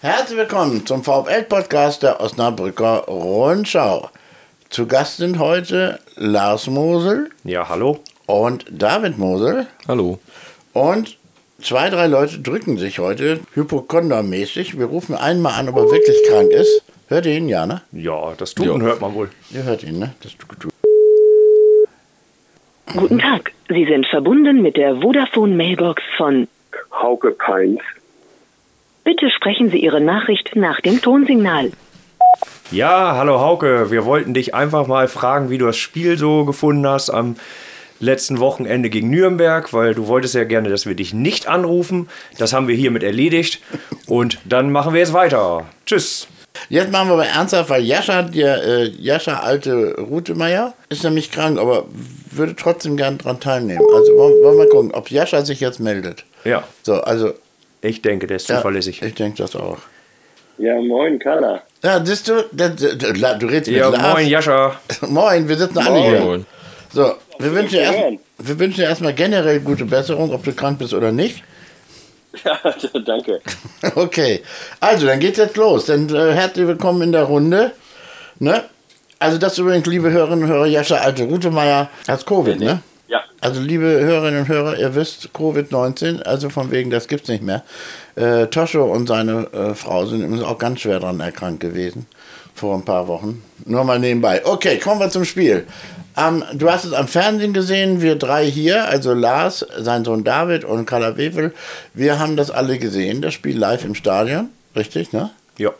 Herzlich willkommen zum VfL-Podcast der Osnabrücker Rundschau. Zu Gast sind heute Lars Mosel Ja, hallo. und David Mosel. Hallo. Und zwei, drei Leute drücken sich heute hypochondermäßig. Wir rufen einen mal an, ob er wirklich krank ist. Hört ihr ihn, ja, ne? Ja, das Tuten Ja. hört man wohl. Ihr hört ihn, ne? Das tut- Guten Tag, Sie sind verbunden mit der Vodafone Mailbox von Hauke Peins. Bitte sprechen Sie Ihre Nachricht nach dem Tonsignal. Ja, hallo Hauke. Wir wollten dich einfach mal fragen, wie du das Spiel so gefunden hast am letzten Wochenende gegen Nürnberg, weil du wolltest ja gerne, dass wir dich nicht anrufen. Das haben wir hiermit erledigt. Und dann machen wir jetzt weiter. Tschüss. Jetzt machen wir aber ernsthaft, weil Jascha, der äh, Jascha alte Rutemeier, ist nämlich krank, aber würde trotzdem gern dran teilnehmen. Also wollen, wollen wir mal gucken, ob Jascha sich jetzt meldet. Ja, So, also. Ich denke, der ist Ja, zuverlässig. ich denke das auch. Ja, moin, Carla. Ja, siehst du, da- du redest mit Ja, Lars. moin, Jascha. Moin, wir sitzen alle hier. Moin. So, wir wünschen, erst, wir wünschen dir erstmal generell gute Besserung, ob du krank bist oder nicht. Ja, danke. Okay, also dann geht's jetzt los. Dann äh, herzlich willkommen in der Runde. Ne? Also das übrigens, liebe Hörerinnen und Hörer, Jascha Alte Rutemeier hat Covid, ne? Ja, Also liebe Hörerinnen und Hörer, ihr wisst, Covid-19, also von wegen, das gibt's nicht mehr. Äh, Toscho und seine äh, Frau sind übrigens auch ganz schwer daran erkrankt gewesen, vor ein paar Wochen. Nur mal nebenbei. Okay, kommen wir zum Spiel. Ähm, du hast es am Fernsehen gesehen, wir drei hier, also Lars, sein Sohn David und Carla Wefel, wir haben das alle gesehen, das Spiel live im Stadion, richtig, ne? Ja.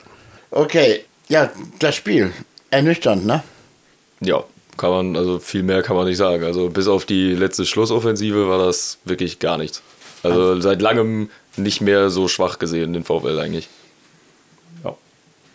Okay, ja, das Spiel, ernüchternd, ne? Ja, kann man, also viel mehr kann man nicht sagen. Also bis auf die letzte Schlussoffensive war das wirklich gar nichts. Also seit langem nicht mehr so schwach gesehen, den VfL eigentlich. ja.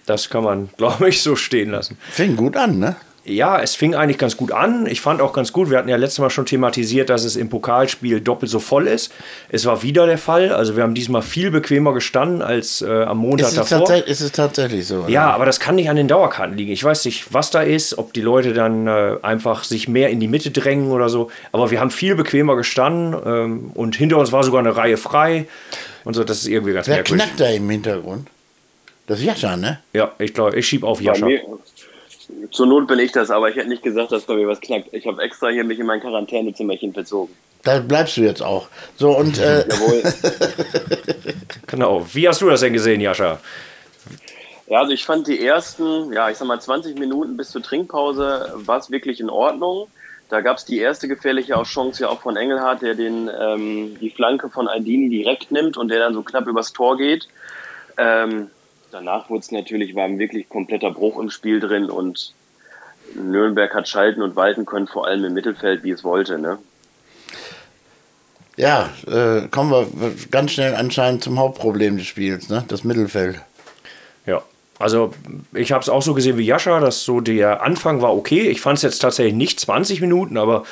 Das kann man, glaube ich, so stehen lassen. Fing gut an, ne? Ja, es fing eigentlich ganz gut an. Ich fand auch ganz gut, wir hatten ja letztes Mal schon thematisiert, dass es im Pokalspiel doppelt so voll ist. Es war wieder der Fall. Also wir haben diesmal viel bequemer gestanden als äh, am Montag Ist es, davor. tatsächlich, ist es tatsächlich so? Ja, aber das kann nicht an den Dauerkarten liegen. Ich weiß nicht, was da ist, ob die Leute dann äh, einfach sich mehr in die Mitte drängen oder so. Aber wir haben viel bequemer gestanden ähm, und hinter uns war sogar eine Reihe frei. Und so, das ist irgendwie ganz Wer merkwürdig. knackt da im Hintergrund? Das ist Jascha, ne? Ja, ich glaube, ich schieb auf bei Jascha. mir, zur Not bin ich das, aber ich hätte nicht gesagt, dass bei mir was knackt. Ich habe extra hier mich in mein Quarantänezimmerchen verzogen. Da bleibst du jetzt auch. So, und äh, Jawohl. Genau. Wie hast du das denn gesehen, Jascha? ja, also ich fand die ersten, ja, ich sag mal 20 Minuten bis zur Trinkpause war es wirklich in Ordnung. Da gab es die erste gefährliche Chance ja auch von Engelhardt, der den, ähm, die Flanke von Aldini direkt nimmt und der dann so knapp übers Tor geht. Ähm, danach wurde es natürlich, war ein wirklich kompletter Bruch im Spiel drin und Nürnberg hat schalten und walten können, vor allem im Mittelfeld, wie es wollte. Ne? ja, äh, kommen wir ganz schnell anscheinend zum Hauptproblem des Spiels, ne? Das Mittelfeld. Ja. Also ich habe es auch so gesehen wie Jascha, dass so der Anfang war okay. Ich fand es jetzt tatsächlich nicht 20 Minuten, aber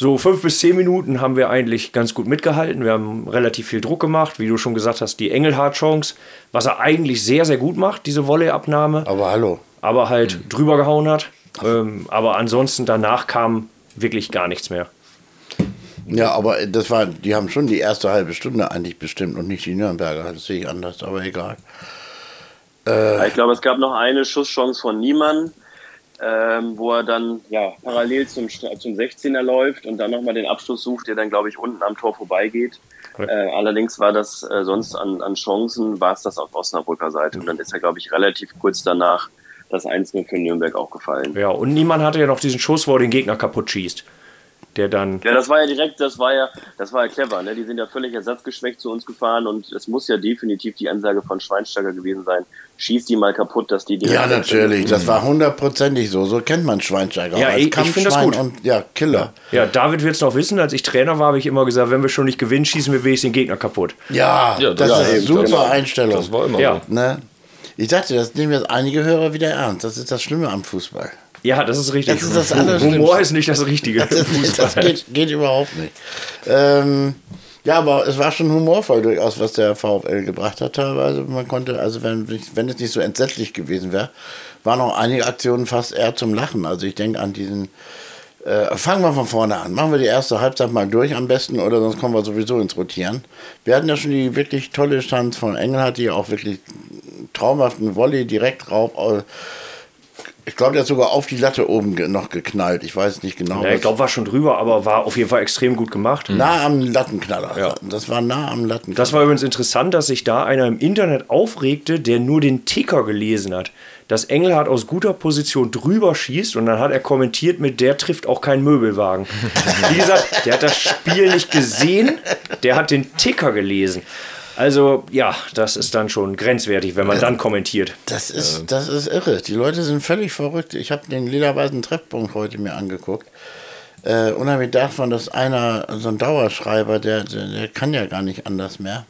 so fünf bis zehn Minuten haben wir eigentlich ganz gut mitgehalten. Wir haben relativ viel Druck gemacht, wie du schon gesagt hast, die Engelhardt-Chance, was er eigentlich sehr, sehr gut macht, diese Volleyabnahme, Aber hallo. aber halt drüber gehauen hat. Ähm, aber ansonsten danach kam wirklich gar nichts mehr. Ja, aber das war, die haben schon die erste halbe Stunde eigentlich bestimmt und nicht die Nürnberger. Das sehe ich anders, aber egal. Ja, ich glaube, es gab noch eine Schusschance von Niemann, ähm, wo er dann ja, parallel zum, zum 16er läuft und dann nochmal den Abschluss sucht, der dann, glaube ich, unten am Tor vorbeigeht. Äh, allerdings war das äh, sonst an, an Chancen, war es das auf Osnabrücker Seite. Und dann ist er, glaube ich, relativ kurz danach das 1-0 für Nürnberg auch gefallen. Ja, und niemand hatte ja noch diesen Schuss, wo er den Gegner kaputt schießt. Der dann. Ja, das war ja direkt, das war ja, das war ja clever, ne? Die sind ja völlig ersatzgeschwächt zu uns gefahren und es muss ja definitiv die Ansage von Schweinsteiger gewesen sein, schieß die mal kaputt, dass die die Ja, natürlich. Das war hundertprozentig so. So kennt man Schweinsteiger. Ja, ich- ich find das Kampfschwein gut. Und, ja, Killer. Ja, David wird es noch wissen. Als ich Trainer war, habe ich immer gesagt, wenn wir schon nicht gewinnen, schießen wir wenigstens den Gegner kaputt. Ja, Ja, das, das- ist eine super das- Einstellung. Das war immer Ja. so. Ne? Ich dachte, das nehmen jetzt einige Hörer wieder ernst. Das ist das Schlimme am Fußball. Ja, das ist richtig. Das ist das. Humor ist nicht das Richtige. Das, das geht, geht überhaupt nicht. Ähm, ja, aber es war schon humorvoll durchaus, was der VfL gebracht hat teilweise. Man konnte, also wenn, wenn es nicht so entsetzlich gewesen wäre, waren auch einige Aktionen fast eher zum Lachen. Also ich denke an diesen, äh, fangen wir von vorne an. Machen wir die erste Halbzeit mal durch am besten oder sonst kommen wir sowieso ins Rotieren. Wir hatten ja schon die wirklich tolle Chance von Engelhardt, die auch wirklich traumhaften Volley direkt rauf. Ich glaube, der hat sogar auf die Latte oben noch geknallt. Ich weiß nicht genau. Ja, ich glaube, war schon drüber, aber war auf jeden Fall extrem gut gemacht. nah am Lattenknaller. Ja. Das war nah am Lattenknaller. Das war übrigens interessant, dass sich da einer im Internet aufregte, der nur den Ticker gelesen hat. Dass Engelhardt aus guter Position drüber schießt und dann hat er kommentiert mit, der trifft auch keinen Möbelwagen. Wie gesagt, der hat das Spiel nicht gesehen, der hat den Ticker gelesen. Also ja, das ist dann schon grenzwertig, wenn man dann kommentiert. Das ist, das ist irre. Die Leute sind völlig verrückt. Ich habe den lila-weißen Treffpunkt heute mir angeguckt. Äh, unheimlich davon, dass einer, so ein Dauerschreiber, der, der, der kann ja gar nicht anders mehr.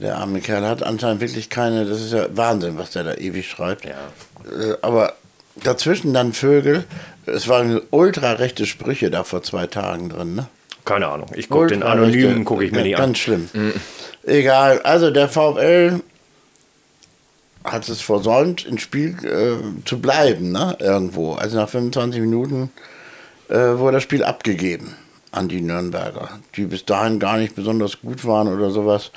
Der arme Kerl hat anscheinend wirklich keine, das ist ja Wahnsinn, was der da ewig schreibt. Ja. Äh, aber dazwischen dann Vögel. Es waren ultra rechte Sprüche da vor zwei Tagen drin, ne? Keine Ahnung. Ich gucke den Ultra-rechte- Anonymen, gucke ich mir ja, nicht an. Ganz schlimm. Egal, also der VfL hat es versäumt, ins Spiel äh, zu bleiben, ne? Irgendwo. Also nach 25 Minuten äh, wurde das Spiel abgegeben an die Nürnberger, die bis dahin gar nicht besonders gut waren oder sowas.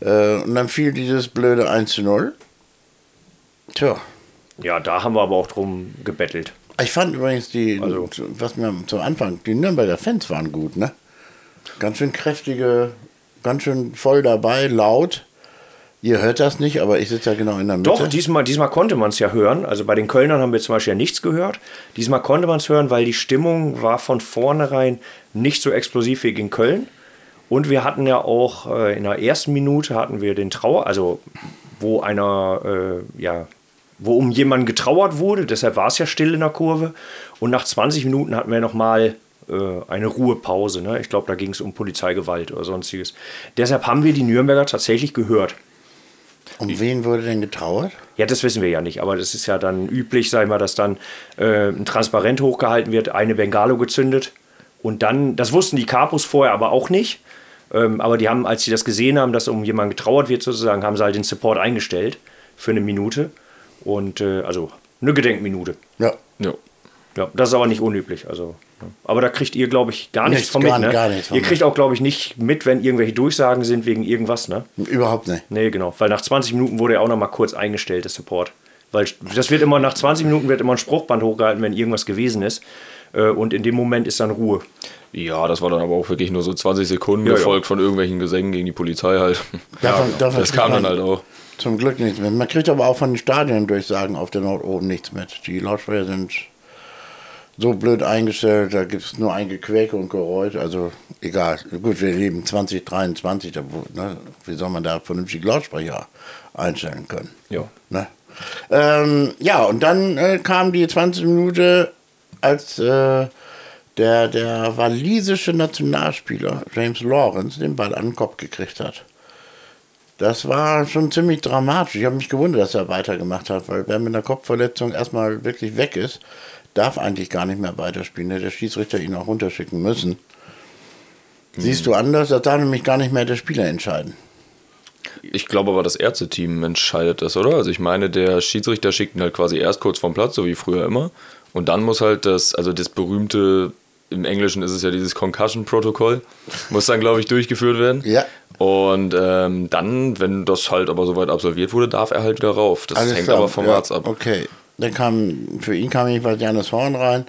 Äh, und dann fiel dieses blöde 1 zu 0. Tja. Ja, da haben wir aber auch drum gebettelt. Ich fand übrigens die, Also- was mir zum Anfang, die Nürnberger Fans waren gut, ne? Ganz schön kräftige, ganz schön voll dabei, laut. Ihr hört das nicht, aber ich sitze ja genau in der Mitte. Doch, diesmal, diesmal konnte man es ja hören. Also bei den Kölnern haben wir zum Beispiel ja nichts gehört. Diesmal konnte man es hören, weil die Stimmung war von vornherein nicht so explosiv wie gegen Köln. Und wir hatten ja auch äh, in der ersten Minute hatten wir den Trauer, also wo einer, äh, ja, wo um jemanden getrauert wurde, deshalb war es ja still in der Kurve. Und nach 20 Minuten hatten wir nochmal eine Ruhepause. Ne? Ich glaube, da ging es um Polizeigewalt oder sonstiges. Deshalb haben wir die Nürnberger tatsächlich gehört. um wen wurde denn getrauert? Ja, das wissen wir ja nicht, aber das ist ja dann üblich, sag ich mal, dass dann äh, ein Transparent hochgehalten wird, eine Bengalo gezündet und dann, das wussten die Kapus vorher aber auch nicht, ähm, aber die haben, als sie das gesehen haben, dass um jemanden getrauert wird sozusagen, haben sie halt den Support eingestellt für eine Minute und äh, also eine Gedenkminute. Ja. Ja. Ja, das ist aber nicht unüblich. Also. Aber da kriegt ihr, glaube ich, gar nichts, Nichts, von gar- mit. Ne? gar nichts von ihr kriegt auch, glaube ich, nicht mit, wenn irgendwelche Durchsagen sind wegen irgendwas. Ne? Überhaupt nicht. Nee, genau. Weil nach 20 Minuten wurde er auch noch mal kurz eingestellt, der Support. Weil das wird immer, nach 20 Minuten wird immer ein Spruchband hochgehalten, wenn irgendwas gewesen ist. Äh, Und in dem Moment ist dann Ruhe. Ja, das war dann aber auch wirklich nur so 20 Sekunden, Ja, ja. gefolgt von irgendwelchen Gesängen gegen die Polizei halt. Davon, davon Das kam dann man halt auch. Zum Glück nichts mit. Man kriegt aber auch von den Stadiondurchsagen auf der Nord oben nichts mit. Die Lautsprecher sind so blöd eingestellt, da gibt es nur ein Gequäke und Geräusch. Also egal. Gut, wir leben 2023, da, ne, wie soll man da vernünftig Lautsprecher einstellen können? Ja. Ne? Ähm, ja, und dann äh, kam die 20 Minuten, als äh, der, der walisische Nationalspieler James Lawrence den Ball an den Kopf gekriegt hat. Das war schon ziemlich dramatisch. Ich habe mich gewundert, dass er weitergemacht hat, weil wer mit einer Kopfverletzung erstmal wirklich weg ist, darf eigentlich gar nicht mehr weiterspielen. Hätte der Schiedsrichter ihn auch runterschicken müssen. Siehst du anders? Das darf nämlich gar nicht mehr der Spieler entscheiden. Ich glaube aber, das Ärzteteam entscheidet das, oder? Also ich meine, der Schiedsrichter schickt ihn halt quasi erst kurz vom Platz, so wie früher immer. Und dann muss halt das, also das berühmte, im Englischen ist es ja dieses Concussion-Protokoll, muss dann, glaube ich, durchgeführt werden. Ja. Und ähm, dann, wenn das halt aber soweit absolviert wurde, darf er halt wieder rauf. Das Alles hängt klar. aber vom ja, Arzt ab. Okay. Dann kam, für ihn kam jedenfalls Janis Horn rein.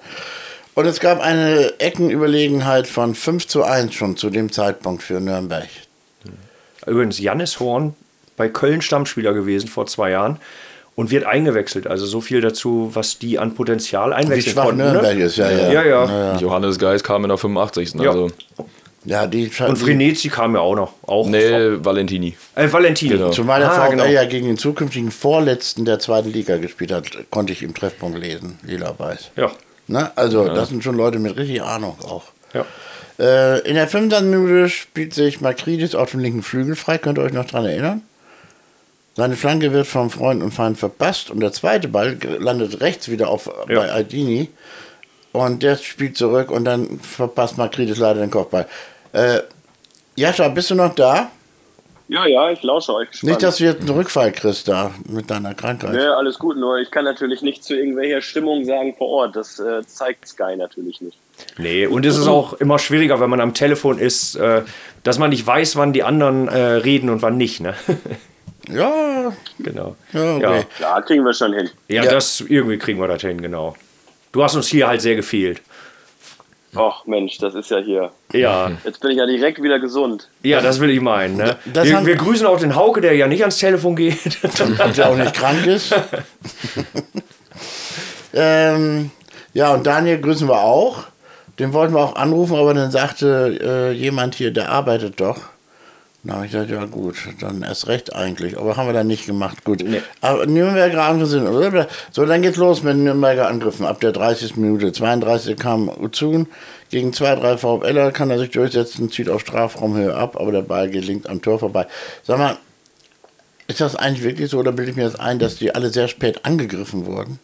Und es gab eine Eckenüberlegenheit von 5 zu 1 schon zu dem Zeitpunkt für Nürnberg. Übrigens, Jannis Horn bei Köln Stammspieler gewesen vor zwei Jahren und wird eingewechselt. Also so viel dazu, was die an Potenzial einwechseln schwach konnten. Nürnberg ne? ist, ja, ja. Ja, ja. Johannes Geis kam in der 85. Ja. Also, Ja, die Und Frenetzi kam ja auch noch. Auch nee, Valentini. Äh, Valentini. Genau. Zumal der Ah, VfL genau. ja gegen den zukünftigen Vorletzten der zweiten Liga gespielt hat, konnte ich im Treffpunkt lesen, lila-weiß. Ja. Ne? Also, das sind schon Leute mit richtig Ahnung auch. ja. Äh, in der 25. Minute spielt sich Makridis auf dem linken Flügel frei. Könnt ihr euch noch dran erinnern? Seine Flanke wird vom Freund und Feind verpasst und der zweite Ball landet rechts wieder auf, Ja. bei Aldini. Und der spielt zurück und dann verpasst Makridis leider den Kopfball. Äh, Jascha, bist du noch da? Ja, ja, ich lausche euch gespannt. Nicht, dass du jetzt einen Rückfall kriegst da mit deiner Krankheit. Nee, alles gut, nur ich kann natürlich nicht zu irgendwelcher Stimmung sagen vor Ort. Das äh, zeigt Sky natürlich nicht. Nee, und es ist auch immer schwieriger, wenn man am Telefon ist, äh, dass man nicht weiß, wann die anderen äh, reden und wann nicht. Ne? Ja, Genau. ja, okay. Ja. Klar, kriegen wir schon hin. Ja, Ja. das irgendwie kriegen wir das hin, genau. Du hast uns hier halt sehr gefehlt. Ach Mensch, das ist ja hier. Ja, Jetzt bin ich ja direkt wieder gesund. ja, das will ich meinen. Ne? Das Wir, wir grüßen auch den Hauke, der ja nicht ans Telefon geht. der auch nicht krank ist. ähm, ja, und Daniel grüßen wir auch. Den wollten wir auch anrufen, aber dann sagte äh, jemand hier, der arbeitet doch. Na, ich dachte, ja gut, dann erst recht eigentlich. Aber haben wir dann nicht gemacht. Gut. Aber Nürnberger Angriffe sind. So, dann geht's los mit den Nürnberger Angriffen. Ab der 30. Minute. 32 kam Uzun. Gegen 2, 3 VfLer kann er sich durchsetzen, zieht auf Strafraumhöhe ab, aber der Ball gelingt am Tor vorbei. Sag mal, ist das eigentlich wirklich so oder bilde ich mir das ein, dass die alle sehr spät angegriffen wurden?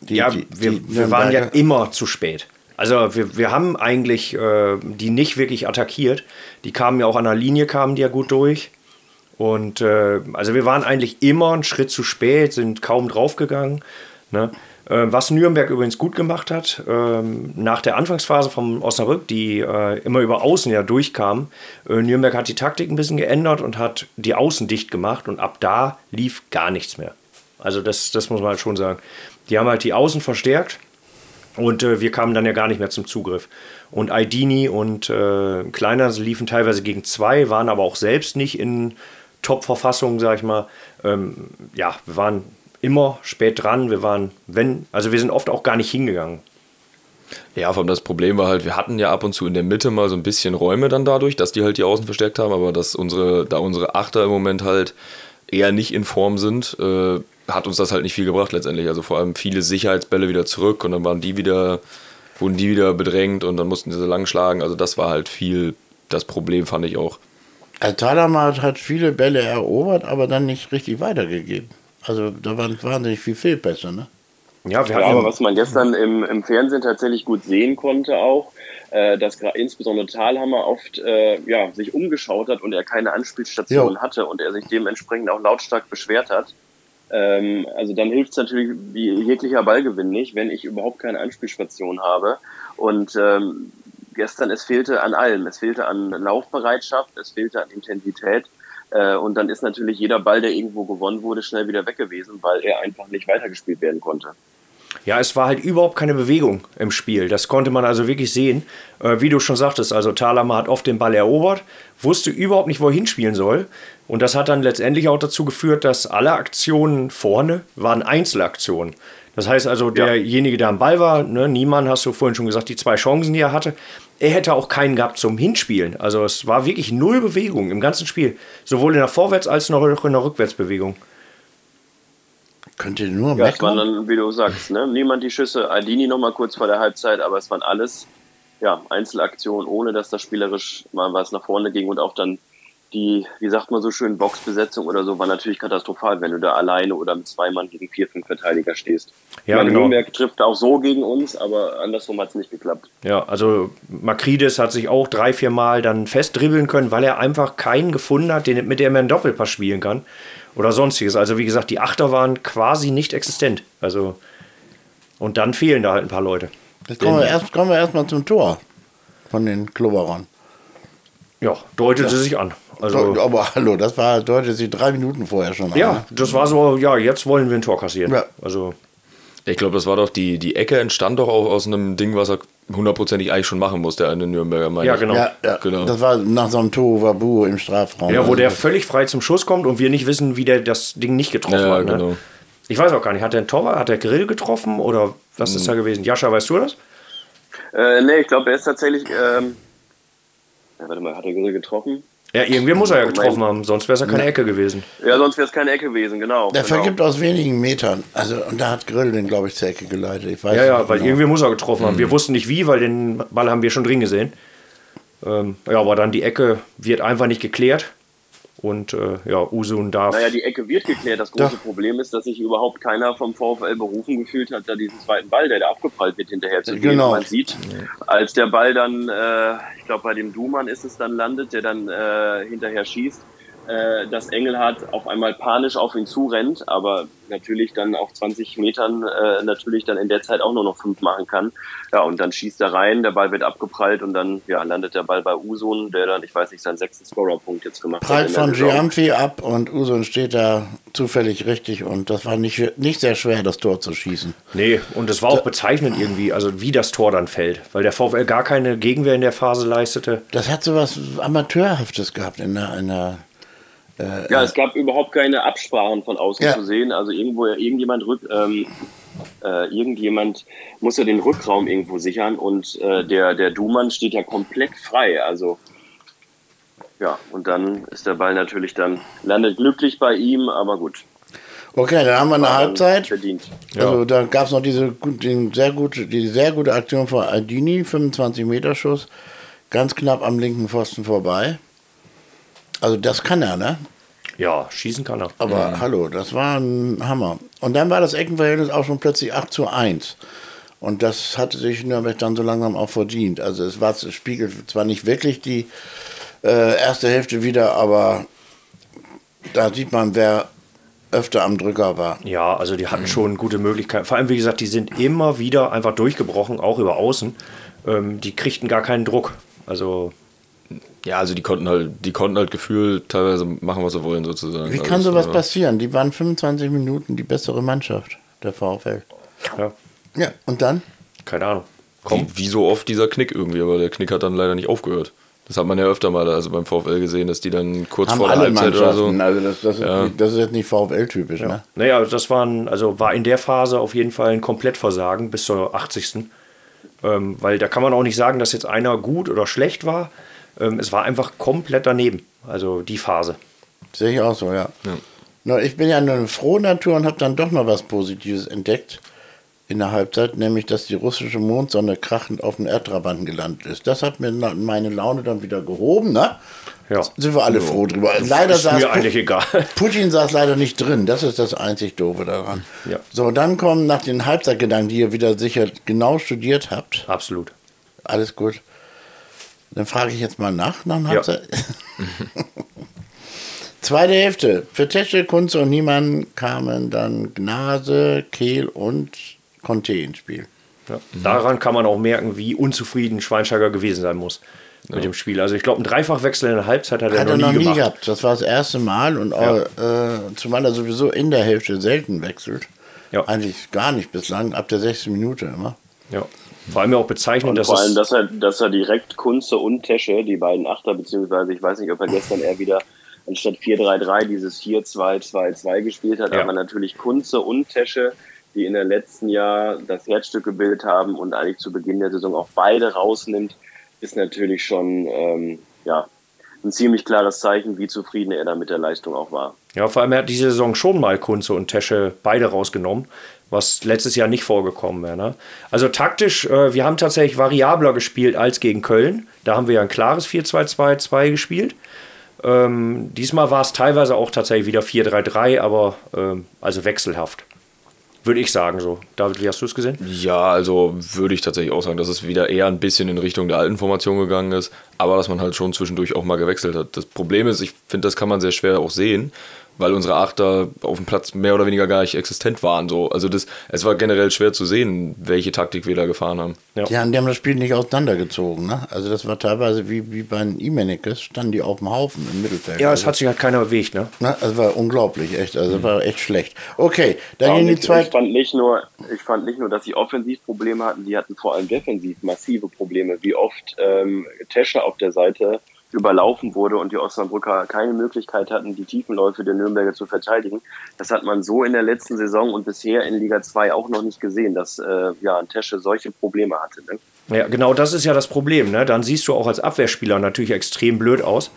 Die- ja, die- wir, die wir waren ja immer zu spät. Also wir, wir haben eigentlich äh, die nicht wirklich attackiert. Die kamen ja auch an der Linie, kamen die ja gut durch. Und äh, also wir waren eigentlich immer einen Schritt zu spät, sind kaum draufgegangen. Ne? Äh, was Nürnberg übrigens gut gemacht hat, ähm, nach der Anfangsphase vom Osnabrück, die äh, immer über Außen ja durchkam, äh, Nürnberg hat die Taktik ein bisschen geändert und hat die Außen dicht gemacht und ab da lief gar nichts mehr. Also das, das muss man halt schon sagen. Die haben halt die Außen verstärkt und äh, wir kamen dann ja gar nicht mehr zum Zugriff. Und Aidini und äh, Kleiner liefen teilweise gegen zwei, waren aber auch selbst nicht in Top-Verfassung, sag ich mal. Ähm, ja, wir waren immer spät dran. Wir waren, wenn, also wir sind oft auch gar nicht hingegangen. Ja, vor allem das Problem war halt, wir hatten ja ab und zu in der Mitte mal so ein bisschen Räume dann dadurch, dass die halt die Außen verstärkt haben, aber dass unsere, da unsere Achter im Moment halt eher nicht in Form sind, äh, hat uns das halt nicht viel gebracht letztendlich. Also vor allem viele Sicherheitsbälle wieder zurück und dann waren die wieder, wurden die wieder bedrängt und dann mussten sie so lang schlagen. Also das war halt viel das Problem, fand ich auch. Also Talamat hat viele Bälle erobert, aber dann nicht richtig weitergegeben. Also da waren wahnsinnig viel Fehlpässe, ne? Ja, wir Ja, aber was man gestern im, im Fernsehen tatsächlich gut sehen konnte auch, äh, dass gerade insbesondere Thalhammer oft äh, ja, sich umgeschaut hat und er keine Anspielstation Jo. hatte und er sich dementsprechend auch lautstark beschwert hat. Ähm, also dann hilft es natürlich wie jeglicher Ballgewinn nicht, wenn ich überhaupt keine Anspielstation habe. Und ähm, gestern, es fehlte an allem. Es fehlte an Laufbereitschaft, es fehlte an Intensität. Äh, und dann ist natürlich jeder Ball, der irgendwo gewonnen wurde, schnell wieder weg gewesen, weil er einfach nicht weitergespielt werden konnte. Ja, es war halt überhaupt keine Bewegung im Spiel. Das konnte man also wirklich sehen. Äh, wie du schon sagtest, also Thalhammer hat oft den Ball erobert, wusste überhaupt nicht, wo er hinspielen soll. Und das hat dann letztendlich auch dazu geführt, dass alle Aktionen vorne waren Einzelaktionen. Das heißt also, derjenige, der am Ball war, ne, Niemann, hast du vorhin schon gesagt, die zwei Chancen, die er hatte, er hätte auch keinen gehabt zum Hinspielen. Also es war wirklich null Bewegung im ganzen Spiel. Sowohl in der Vorwärts- als auch in der Rückwärtsbewegung. Könnt ihr nur Ja, es waren dann, wie du sagst, ne? niemand die Schüsse. Aldini noch mal kurz vor der Halbzeit, aber es waren alles ja, Einzelaktionen, ohne dass das spielerisch mal was nach vorne ging und auch dann die, wie sagt man so schön, Boxbesetzung oder so war natürlich katastrophal, wenn du da alleine oder mit zwei Mann gegen vier, fünf Verteidiger stehst. Ja, Meine genau. Nürnberg trifft auch so gegen uns, aber andersrum hat es nicht geklappt. Ja, also Makrides hat sich auch drei, vier Mal dann festdribbeln können, weil er einfach keinen gefunden hat, den, mit dem er einen Doppelpass spielen kann. Oder sonstiges. Also wie gesagt, die Achter waren quasi nicht existent. Also und dann fehlen da halt ein paar Leute. Jetzt kommen wir erst, kommen wir erstmal zum Tor von den Klubberern. Ja, deutet sie sich an. Also Aber hallo, das war deutet sie drei Minuten vorher schon an. ja, ne? das war so, ja, jetzt wollen wir ein Tor kassieren. Ja. Also Ich glaube, das war doch die, die Ecke entstand doch auch aus einem Ding, was er hundertprozentig eigentlich schon machen muss, der eine Nürnberger meine Ja, genau. Ja, ja, Genau. das war nach so einem Tohuwabu im Strafraum. ja, wo Also der völlig frei zum Schuss kommt und wir nicht wissen, wie der das Ding nicht getroffen Ja, hat. Ne? genau. Ich weiß auch gar nicht, hat der einen Torwart, hat der Grill getroffen oder was Hm. ist da gewesen? Jascha, weißt du das? Äh, nee, ich glaube, er ist tatsächlich, ähm, ja, warte mal, hat er Grill getroffen? Ja, irgendwie muss er ja getroffen haben, sonst wäre es ja keine Ecke gewesen. Ja, sonst wäre es keine Ecke gewesen, genau. Der genau. vergibt aus wenigen Metern. Also, und da hat Grill den, glaube ich, zur Ecke geleitet. Ich weiß Ja, ja, nicht weil genau. irgendwie muss er getroffen haben. Wir wussten nicht wie, weil den Ball haben wir schon drin gesehen. Ähm, ja, aber dann die Ecke wird einfach nicht geklärt. Und äh, ja, Usun darf. Naja, die Ecke wird geklärt. Das große Doch. Problem ist, dass sich überhaupt keiner vom VfL berufen gefühlt hat, da diesen zweiten Ball, der da abgeprallt wird, hinterher zu gehen. Genau. Man sieht, als der Ball dann, äh, ich glaube bei dem Dumann ist es dann landet, der dann äh, hinterher schießt, äh, dass Engelhardt auf einmal panisch auf ihn zurennt, aber natürlich dann auf 20 Metern äh, natürlich dann in der Zeit auch nur noch fünf machen kann. Ja, und dann schießt er rein, der Ball wird abgeprallt und dann ja, landet der Ball bei Usun, der dann, ich weiß nicht, seinen sechsten Scorer-Punkt jetzt gemacht Prallt hat. der von. Giamfi ab und Usun steht da zufällig richtig und das war nicht, nicht sehr schwer, das Tor zu schießen. Nee, und es war auch bezeichnend irgendwie, also wie das Tor dann fällt, weil der VfL gar keine Gegenwehr in der Phase leistete. Das hat so was Amateurhaftes gehabt in der, in der Ja, es gab überhaupt keine Absprachen von außen Ja. zu sehen. Also irgendwo irgendjemand rück, ähm, äh, irgendjemand musste den Rückraum irgendwo sichern und äh, der der Dumann steht ja komplett frei. Also ja, und dann ist der Ball natürlich dann landet glücklich bei ihm, aber gut. Okay, dann haben wir eine War Halbzeit. verdient. Also da gab es noch diese den sehr gute, die sehr gute Aktion von Aldini, 25 Meter Schuss, ganz knapp am linken Pfosten vorbei. Also das kann er, ne? Ja, schießen kann er. Aber hallo, das war ein Hammer. Und dann war das Eckenverhältnis auch schon plötzlich 8 zu 1. Und das hatte sich Nürnberg dann so langsam auch verdient. Also es war es spiegelt zwar nicht wirklich die äh, erste Hälfte wieder, aber da sieht man, wer öfter am Drücker war. Ja, also die hatten schon gute Möglichkeiten. Vor allem, wie gesagt, die sind immer wieder einfach durchgebrochen, auch über außen. Ähm, die kriegten gar keinen Druck. Also, Ja, also die konnten halt, die konnten halt gefühlt teilweise machen, was sie wollen, sozusagen. Wie Also kann es sowas passieren? Die waren 25 Minuten die bessere Mannschaft, der VfL. ja, Ja, und dann? keine Ahnung. Wie, wie so oft dieser Knick irgendwie, aber der Knick hat dann leider nicht aufgehört. Das hat man ja öfter mal also beim VfL gesehen, dass die dann kurz Haben vor der alle Halbzeit oder so. Also das, das, ist, Ja. nicht- das ist jetzt nicht VfL-typisch, ne? Naja, das waren, also war in der Phase auf jeden Fall ein Komplettversagen bis zur 80. Ähm, weil da kann man auch nicht sagen, dass jetzt einer gut oder schlecht war. Ähm, es war einfach komplett daneben. Also die Phase. Sehe ich auch so, ja. Na, ich bin ja eine frohe Natur und habe dann doch noch was Positives entdeckt in der Halbzeit, nämlich dass die russische Mondsonne krachend auf dem Erdtrabanten gelandet ist. Das hat mir meine Laune dann wieder gehoben, ne? Ja. Sind wir alle froh drüber. Leider ist saß mir eigentlich egal. Putin saß leider nicht drin. Das ist das einzig Doofe daran. Ja. So, dann kommen nach den Halbzeitgedanken, die ihr wieder sicher genau studiert habt. Absolut. Alles gut. Dann frage ich jetzt mal nach, nach dem Ja. Zweite Hälfte. Für Tesche, Kunze und Niemann kamen dann Gnase, Kehl und Conte ins Spiel. Ja. Daran kann man auch merken, wie unzufrieden Schweinsteiger gewesen sein muss mit dem Spiel. Also ich glaube, ein Dreifachwechsel in der Halbzeit hat er Hat noch, er noch nie nie gemacht. gehabt. Das war das erste Mal und auch, äh, zumal er sowieso in der Hälfte selten wechselt. Ja. Eigentlich gar nicht bislang, ab der 16 Minute immer. Ja. Vor allem ja auch bezeichnend, Und dass vor allem, dass er, dass er direkt Kunze und Tesche, die beiden Achter, beziehungsweise ich weiß nicht, ob er gestern eher wieder anstatt 4-3-3 dieses 4-2-2-2 gespielt hat, Ja. aber natürlich Kunze und Tesche, die in der letzten Jahr das Herzstück gebildet haben und eigentlich zu Beginn der Saison auch beide rausnimmt, ist natürlich schon ähm, ja, ein ziemlich klares Zeichen, wie zufrieden er da mit der Leistung auch war. Ja, vor allem er hat diese Saison schon mal Kunze und Tesche beide rausgenommen, was letztes Jahr nicht vorgekommen wäre. Ne? Also taktisch, äh, wir haben tatsächlich variabler gespielt als gegen Köln. Da haben wir ja ein klares 4-2-2-2 gespielt. Ähm, diesmal war es teilweise auch tatsächlich wieder 4-3-3, aber ähm, also wechselhaft. Würde ich sagen so. David, wie hast du es gesehen? Ja, also würde ich tatsächlich auch sagen, dass es wieder eher ein bisschen in Richtung der alten Formation gegangen ist, aber dass man halt schon zwischendurch auch mal gewechselt hat. Das Problem ist, ich finde, das kann man sehr schwer auch sehen, weil unsere Achter auf dem Platz mehr oder weniger gar nicht existent waren. So. Also das, es war generell schwer zu sehen, welche Taktik wir da gefahren haben. Ja. Die haben, die haben das Spiel nicht auseinandergezogen. Ne? Also das war teilweise wie, wie bei den Imenikes, standen die auf dem Haufen im Mittelfeld. Ja, es also, hat sich halt keiner bewegt, ne? ne? Also war unglaublich, echt. Also war echt schlecht. Okay, dann Ja, ging die ich, ich, zweite. fand nicht nur, ich fand nicht nur, dass sie offensiv Probleme hatten, die hatten vor allem defensiv massive Probleme. Wie oft ähm, Tesche auf der Seite überlaufen wurde und die Osnabrücker keine Möglichkeit hatten, die Tiefenläufe der Nürnberger zu verteidigen. Das hat man so in der letzten Saison und bisher in Liga 2 auch noch nicht gesehen, dass äh, ja, ein Tesche solche Probleme hatte. Ne? Ja, genau das ist ja das Problem. Ne? Dann siehst du auch als Abwehrspieler natürlich extrem blöd aus,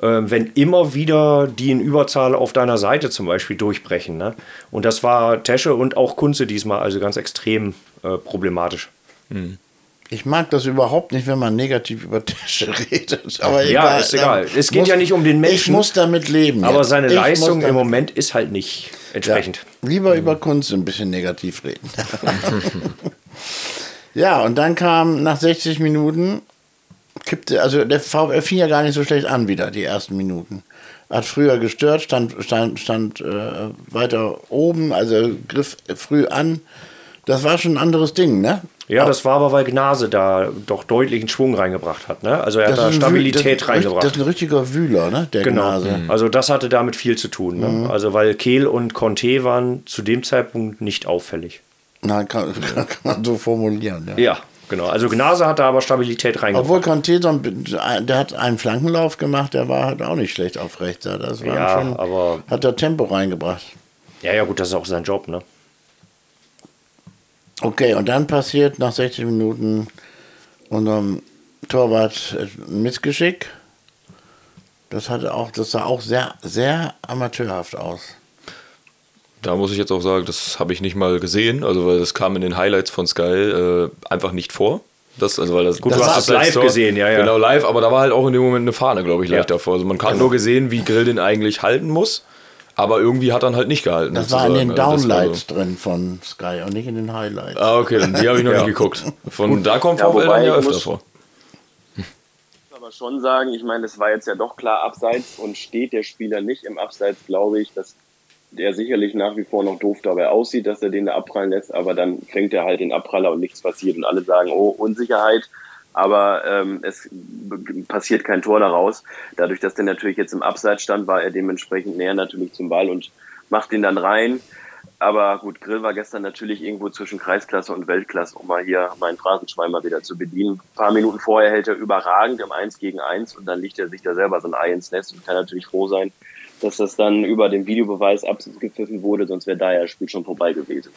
ähm, wenn immer wieder die in Überzahl auf deiner Seite zum Beispiel durchbrechen. Ne? Und das war Tesche und auch Kunze diesmal also ganz extrem äh, problematisch. Ich mag das überhaupt nicht, wenn man negativ über Tische redet. Aber Ja, egal, ist egal. dann Es geht ja nicht um den Ich Menschen, muss damit leben. Aber jetzt. seine Ich muss Leistung im Moment ist halt nicht entsprechend. Ja, lieber über Kunst ein bisschen negativ reden. ja, und dann kam nach 60 Minuten kippte, also der VfL fing ja gar nicht so schlecht an wieder, die ersten Minuten. Hat früher gestört, stand, stand, stand äh, weiter oben, also griff früh an. Das war schon ein anderes Ding, ne? Ja, das war aber, weil Gnase da doch deutlichen Schwung reingebracht hat. Ne? Also er hat Das da ein Wühl- Stabilität das, reingebracht. Das ist ein richtiger Wühler, ne? Der Genau. Gnase. Also das hatte damit viel zu tun. Ne? Mhm. Also weil Kehl und Conte waren zu dem Zeitpunkt nicht auffällig. Nein, kann, kann man so formulieren, ja. Ja, genau. Also Gnase hat da aber Stabilität reingebracht. Obwohl Conte, so ein- der hat einen Flankenlauf gemacht, der war halt auch nicht schlecht auf rechts. Das war Ja, schon, aber- hat er Tempo reingebracht. ja, ja, gut, das ist auch sein Job. Ne? Okay, und dann passiert nach 60 Minuten unserem Torwart ein Missgeschick. Das hatte auch, das sah auch sehr, sehr amateurhaft aus. Da muss ich jetzt auch sagen, das habe ich nicht mal gesehen, also weil das kam in den Highlights von Sky äh, einfach nicht vor. Das, also weil das, Gut, das du hast es live Tor- gesehen, ja, ja. Genau, live, aber da war halt auch in dem Moment eine Fahne, glaube ich, leicht Ja. davor. Also man hat nur gesehen, wie Grill den eigentlich halten muss, aber irgendwie hat er ihn halt nicht gehalten. Das war in den. Also. Downlights drin von Sky und nicht in den Highlights. Ah, okay, dann die habe ich noch Ja. nicht geguckt. Von da kommt Ja, VfL dann ja ich öfter muss- vor. aber schon sagen, ich meine, es war jetzt ja doch klar abseits und steht der Spieler nicht im Abseits, glaube ich, dass der sicherlich nach wie vor noch doof dabei aussieht, dass er den da abprallen lässt, aber dann fängt er halt den Abpraller und nichts passiert und alle sagen, oh, Unsicherheit, aber ähm, es passiert kein Tor daraus. Dadurch, dass der natürlich jetzt im Abseits stand, war er dementsprechend näher natürlich zum Ball und macht ihn dann rein. Aber gut, Grill war gestern natürlich irgendwo zwischen Kreisklasse und Weltklasse, um mal hier meinen Phrasenschwein mal wieder zu bedienen. Ein paar Minuten vorher hält er überragend im 1 gegen 1 und dann liegt er sich da selber so ein Ei ins Nest und kann natürlich froh sein, dass das dann über den Videobeweis abgepfiffen wurde, sonst wäre da ja das Spiel schon vorbei gewesen.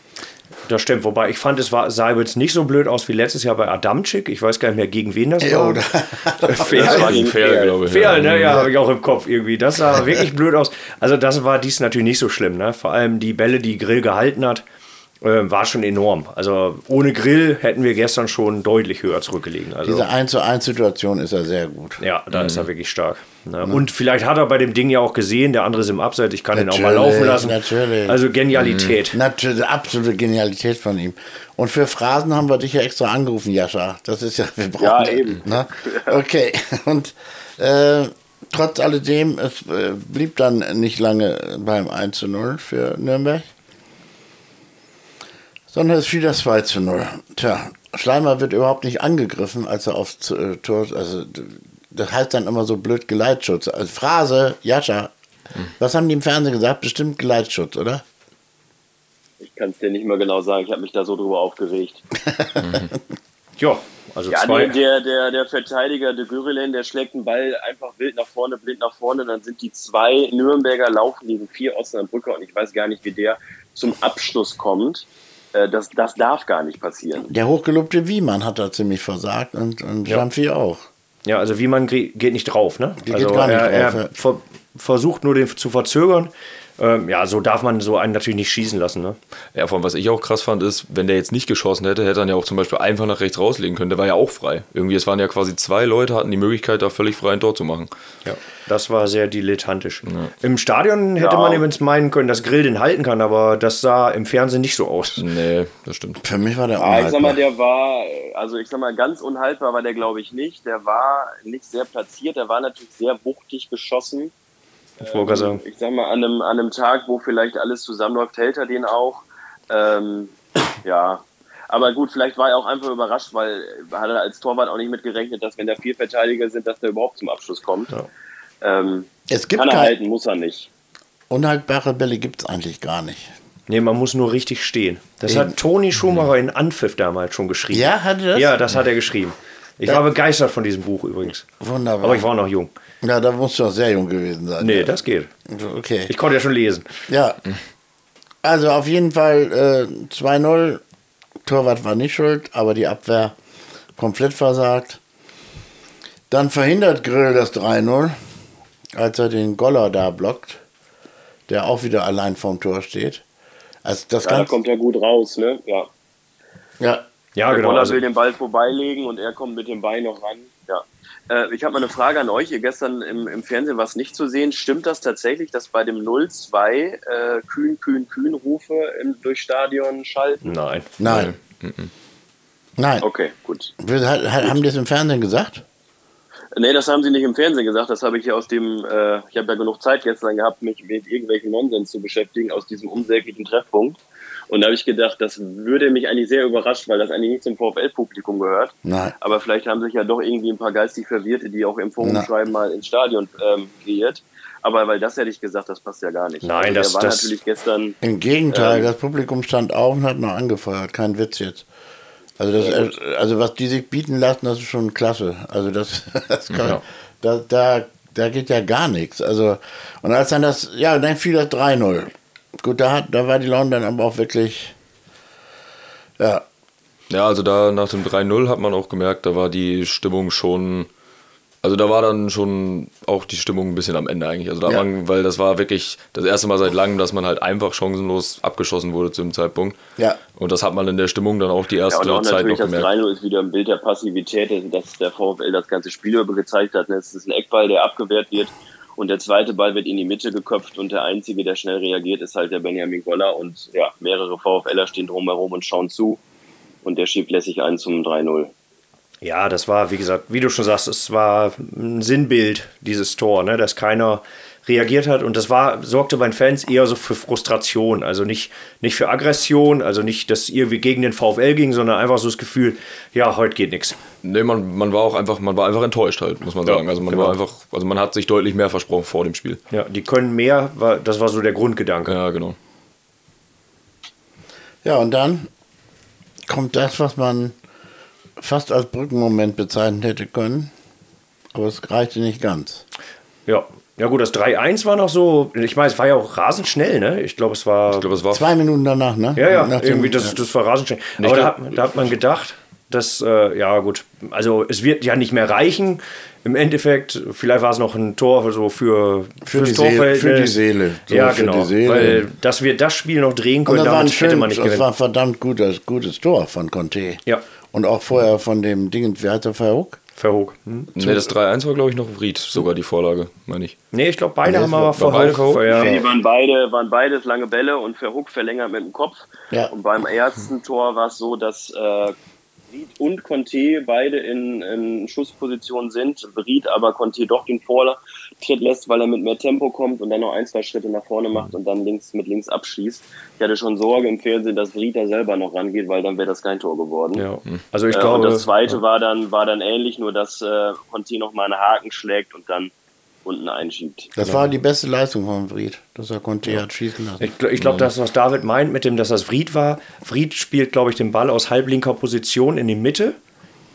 Das stimmt, wobei ich fand, es war, sah jetzt nicht so blöd aus wie letztes Jahr bei Adamczyk. Ich weiß gar nicht mehr, gegen wen das Ja, war. oder? Das war gegen Ferl, glaube ich. Ferl, ne? Ja, habe ich auch im Kopf irgendwie. Das sah wirklich blöd aus. Also das war dies natürlich nicht so schlimm, ne? Vor allem die Bälle, die Grill gehalten hat, äh, war schon enorm. Also ohne Grill hätten wir gestern schon deutlich höher zurückgelegen. Also Diese 1 zu 1 Situation ist ja sehr gut. ja, da ist er wirklich stark. Ne? Und vielleicht hat er bei dem Ding ja auch gesehen, der andere ist im Abseits, ich kann ihn auch mal Natürlich, laufen lassen. natürlich. Also Genialität. Natürlich, absolute Genialität von ihm. Und für Phrasen haben wir dich ja extra angerufen, Jascha. Das ist ja, wir brauchen Ja, eben. Ne? Okay, und äh, trotz alledem, es äh, blieb dann nicht lange beim 1 zu 0 für Nürnberg. Sondern es fiel das 2 zu 0. Tja, Schleimer wird überhaupt nicht angegriffen, als er aufs äh, Tor, also das heißt dann immer so blöd Geleitschutz. Also Phrase, Jascha, was haben die im Fernsehen gesagt? Bestimmt Geleitschutz, oder? Ich kann es dir nicht mehr genau sagen, ich habe mich da so drüber aufgeregt. Ja, also Ja, zwei. der, der, der Verteidiger, de Gürelen, der schlägt den Ball einfach wild nach vorne, blind nach vorne. Dann sind die zwei Nürnberger laufen gegen vier Osnabrücker und ich weiß gar nicht, wie der zum Abschluss kommt. Äh, Das, das darf gar nicht passieren. Der hochgelobte Wiemann hat da ziemlich versagt und, und Jamfi auch. Ja, also wie man geht nicht drauf, ne? Die also geht gar nicht er, drauf, er ja. ver versucht nur den zu verzögern. Ähm, ja, so darf man so einen natürlich nicht schießen lassen, ne? Ja, vor allem, was ich auch krass fand, ist, wenn der jetzt nicht geschossen hätte, hätte er ja auch zum Beispiel einfach nach rechts rauslegen können. Der war ja auch frei. Irgendwie, es waren ja quasi zwei Leute, hatten die Möglichkeit, da völlig frei ein Tor zu machen. Ja. Das war sehr dilettantisch. Im Stadion hätte Ja. man übrigens meinen können, dass Grill den halten kann, aber das sah im Fernsehen nicht so aus. Nee, das stimmt. Für mich war der Ah, ich sag mal, unhaltbar. der war, also ich sag mal, ganz unhaltbar war der, glaube ich, nicht. Der war nicht sehr platziert, der war natürlich sehr wuchtig geschossen. Ich gerade sagen. Ich sag mal, an einem, an einem Tag, wo vielleicht alles zusammenläuft, hält er den auch. Ähm, ja. Aber gut, vielleicht war er auch einfach überrascht, weil er hat er als Torwart auch nicht mitgerechnet, dass wenn da vier Verteidiger sind, dass der überhaupt zum Abschluss kommt. Ja. Ähm, Es gibt kann er halten, muss er nicht. unhaltbare Bälle gibt es eigentlich gar nicht. Nee, man muss nur richtig stehen. Das Eben. hat Toni Schumacher in Anpfiff damals schon geschrieben. Ja, hat er das? Ja, das hat er geschrieben. Ich war begeistert von diesem Buch übrigens. Wunderbar. Aber ich war noch jung. ja, da musst du auch sehr jung gewesen sein. Nee, ja. das geht. Okay. Ich konnte ja schon lesen. Ja. Also auf jeden Fall äh, 2-0. Torwart war nicht schuld, aber die Abwehr komplett versagt. Dann verhindert Grill das 3-0, als er den Goller da blockt, der auch wieder allein vorm Tor steht. Also das Ja, da kommt er gut raus, ne? Ja. ja, Ja, der genau. Goller Also, will den Ball vorbeilegen und er kommt mit dem Bein noch ran. Ja. Äh, ich habe mal eine Frage an euch. Ihr gestern im, im Fernsehen was nicht zu sehen. Stimmt das tatsächlich, dass bei dem 0-2 äh, Kühn, Kühn, Kühn Rufe im, durch Stadion schalten? nein. nein. Nein. Okay, gut. Wir- hat- hat- Haben die es im Fernsehen gesagt? Nee, das haben sie nicht im Fernsehen gesagt. Das habe ich ja aus dem, äh, ich habe ja genug Zeit gestern gehabt, mich mit irgendwelchen Nonsens zu beschäftigen aus diesem unsäglichen Treffpunkt. Und da habe ich gedacht, das würde mich eigentlich sehr überraschen, weil das eigentlich nicht zum VfL-Publikum gehört. Nein. Aber vielleicht haben sich ja doch irgendwie ein paar geistig Verwirrte, die auch im Forum schreiben, mal ins Stadion ähm, geirrt. Aber weil das hätte ich gesagt, das passt ja gar nicht. Nein, also das- war das- natürlich gestern. Im Gegenteil, Ähm. das Publikum stand auf und hat noch angefeuert. Kein Witz jetzt. Also, das, also was die sich bieten lassen, das ist schon klasse. Also das, das kann, Ja. da, da, da geht ja gar nichts. Also, und als dann das, ja, dann fiel das 3-0. Gut, da, hat, da war die Laune dann aber auch wirklich, ja, Ja, also da nach dem 3-0 hat man auch gemerkt, da war die Stimmung schon. Also da war dann schon auch die Stimmung ein bisschen am Ende eigentlich. Also da Ja. man, weil das war wirklich das erste Mal seit langem, dass man halt einfach chancenlos abgeschossen wurde zu dem Zeitpunkt. Ja. Und das hat man in der Stimmung dann auch die Ja, erste und auch Zeit natürlich noch das gemerkt. 3-0 ist wieder ein Bild der Passivität, dass der VfL das ganze Spiel über gezeigt hat. Es ist ein Eckball, der abgewehrt wird. Und der zweite Ball wird in die Mitte geköpft und der einzige, der schnell reagiert, ist halt der Benjamin Goller. Und ja, mehrere VfLer stehen drumherum und schauen zu. Und der schiebt lässig ein zum 3-0. Ja, das war, wie gesagt, wie du schon sagst, es war ein Sinnbild, dieses Tor, ne, dass keiner reagiert hat. Und das war, sorgte bei den Fans eher so für Frustration. Also nicht, nicht für Aggression, also nicht, dass irgendwie gegen den VfL ging, sondern einfach so das Gefühl, ja, heute geht nichts. Nee, man, man war auch einfach, man war einfach enttäuscht halt, muss man Ja, sagen. Also man genau. war einfach, also man hat sich deutlich mehr versprochen vor dem Spiel. Ja, die können mehr, war, das war so der Grundgedanke. Ja, genau. Ja, und dann kommt das, was man fast als Brückenmoment bezeichnen hätte können. Aber es reichte nicht ganz. Ja. Ja gut, das 3-1 war noch so, ich meine, es war ja auch rasend schnell, ne? Ich glaube, es war Ich glaube, es war Zwei Minuten danach, ne? Ja, ja, Nach dem- irgendwie, das, ja. das war rasend schnell. Aber da glaub- hat, da hat man gedacht, dass, äh, ja gut, also es wird ja nicht mehr reichen. Im Endeffekt, vielleicht war es noch ein Tor so für, Für fürs die Seele- für die Seele. So, ja, für genau. die Seele. Weil, dass wir das Spiel noch drehen Und können, das war, ein damit hätte schön, man nicht das gewinnen. war ein verdammt gutes, gutes Tor von Conte. Ja. Und auch vorher von dem Ding, wer hat der Verhook? Verhoog. Hm? Nee, das 3-1 war, glaube ich, noch Ried, sogar die Vorlage, meine ich. Nee, ich glaube, beide Nee, haben aber war beide Verhoog. Verhoog? Ja. Die waren beide, waren beides lange Bälle und Verhook verlängert mit dem Kopf. Ja. Und beim ersten Tor war es so, dass äh, Ried und Conte beide in, in Schussposition sind. Ried aber Conte doch den Vortritt lässt, weil er mit mehr Tempo kommt und dann noch ein, zwei Schritte nach vorne macht und dann links mit links abschließt. Ich hatte schon Sorge im Fernsehen, dass Ried da selber noch rangeht, weil dann wäre das kein Tor geworden. Ja. Also ich Äh, glaube, und das zweite war dann war dann ähnlich, nur dass äh, Conte noch mal einen Haken schlägt und dann unten einschiebt. Das war die beste Leistung von Fried, dass er Conte hat schießen lassen. Ich, gl- ich glaube, das, was David meint mit dem, dass das Fried war. Fried spielt, glaube ich, den Ball aus halblinker Position in die Mitte.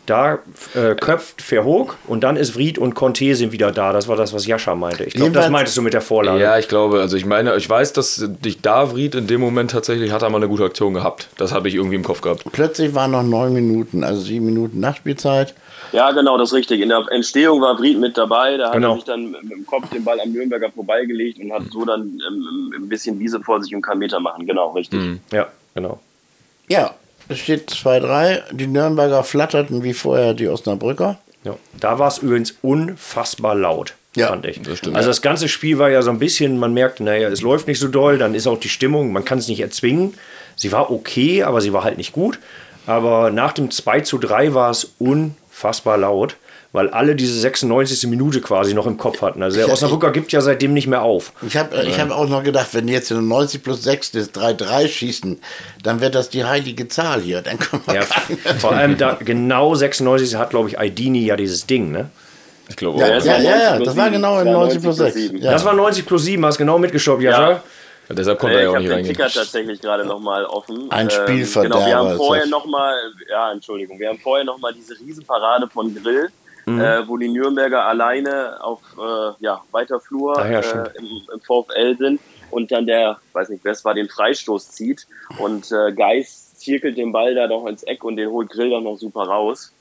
Da äh, köpft Verhoog und dann ist Fried und Conte sind wieder da. Das war das, was Jascha meinte. Ich glaube, das meintest du mit der Vorlage. Ja, ich glaube, also ich meine, ich weiß, dass dich Davrid in dem Moment tatsächlich hat er mal eine gute Aktion gehabt. Das habe ich irgendwie im Kopf gehabt. Plötzlich waren noch neun Minuten, also sieben Minuten Nachspielzeit. Ja, genau, das ist richtig. In der Entstehung war Fried mit dabei. Da hat Genau. er sich dann mit dem Kopf den Ball am Nürnberger vorbeigelegt und hat so dann ähm, ein bisschen Wiese vor sich und kann Meter machen. Genau, richtig. Ja, genau. Ja, es steht 2-3. Die Nürnberger flatterten wie vorher die Osnabrücker. Ja. Da war es übrigens unfassbar laut, Ja, fand ich. das stimmt. also das ganze Spiel war ja so ein bisschen, man merkte, naja, es läuft nicht so doll, dann ist auch die Stimmung, man kann es nicht erzwingen. Sie war okay, aber sie war halt nicht gut. Aber nach dem 2 zu 3 war es unfassbar laut, weil alle diese 96. Minute quasi noch im Kopf hatten. Also der Ja, Osnabrücker gibt ja seitdem nicht mehr auf. Ich habe ich hab auch noch gedacht, wenn die jetzt in 90 plus 6 das 3-3 schießen, dann wird das die heilige Zahl hier. Dann können wir Ja, vor allem da genau 96 hat, glaube ich, Aidini ja dieses Ding, ne? Ich glaube Ja, ja, das ja, war 90 ja, plus das war 7. genau in Ja, 90 plus 6. 7. Ja. Das war 90 plus 7, hast genau Jascha. Ja. Ja, deshalb konnte Äh, er ich ja auch habe nicht den reingehen. Ticker tatsächlich gerade noch mal offen. Ein Ähm, Spielverderber Genau, wir haben vorher das. noch mal, ja, Entschuldigung, wir haben vorher noch mal diese Riesenparade von Grill, äh, wo die Nürnberger alleine auf äh, ja, weiter Flur Ah ja, äh, im, im VfL sind und dann der, weiß nicht, wer es war, den Freistoß zieht und äh, Geis zirkelt den Ball da doch ins Eck und den holt Grill dann noch super raus.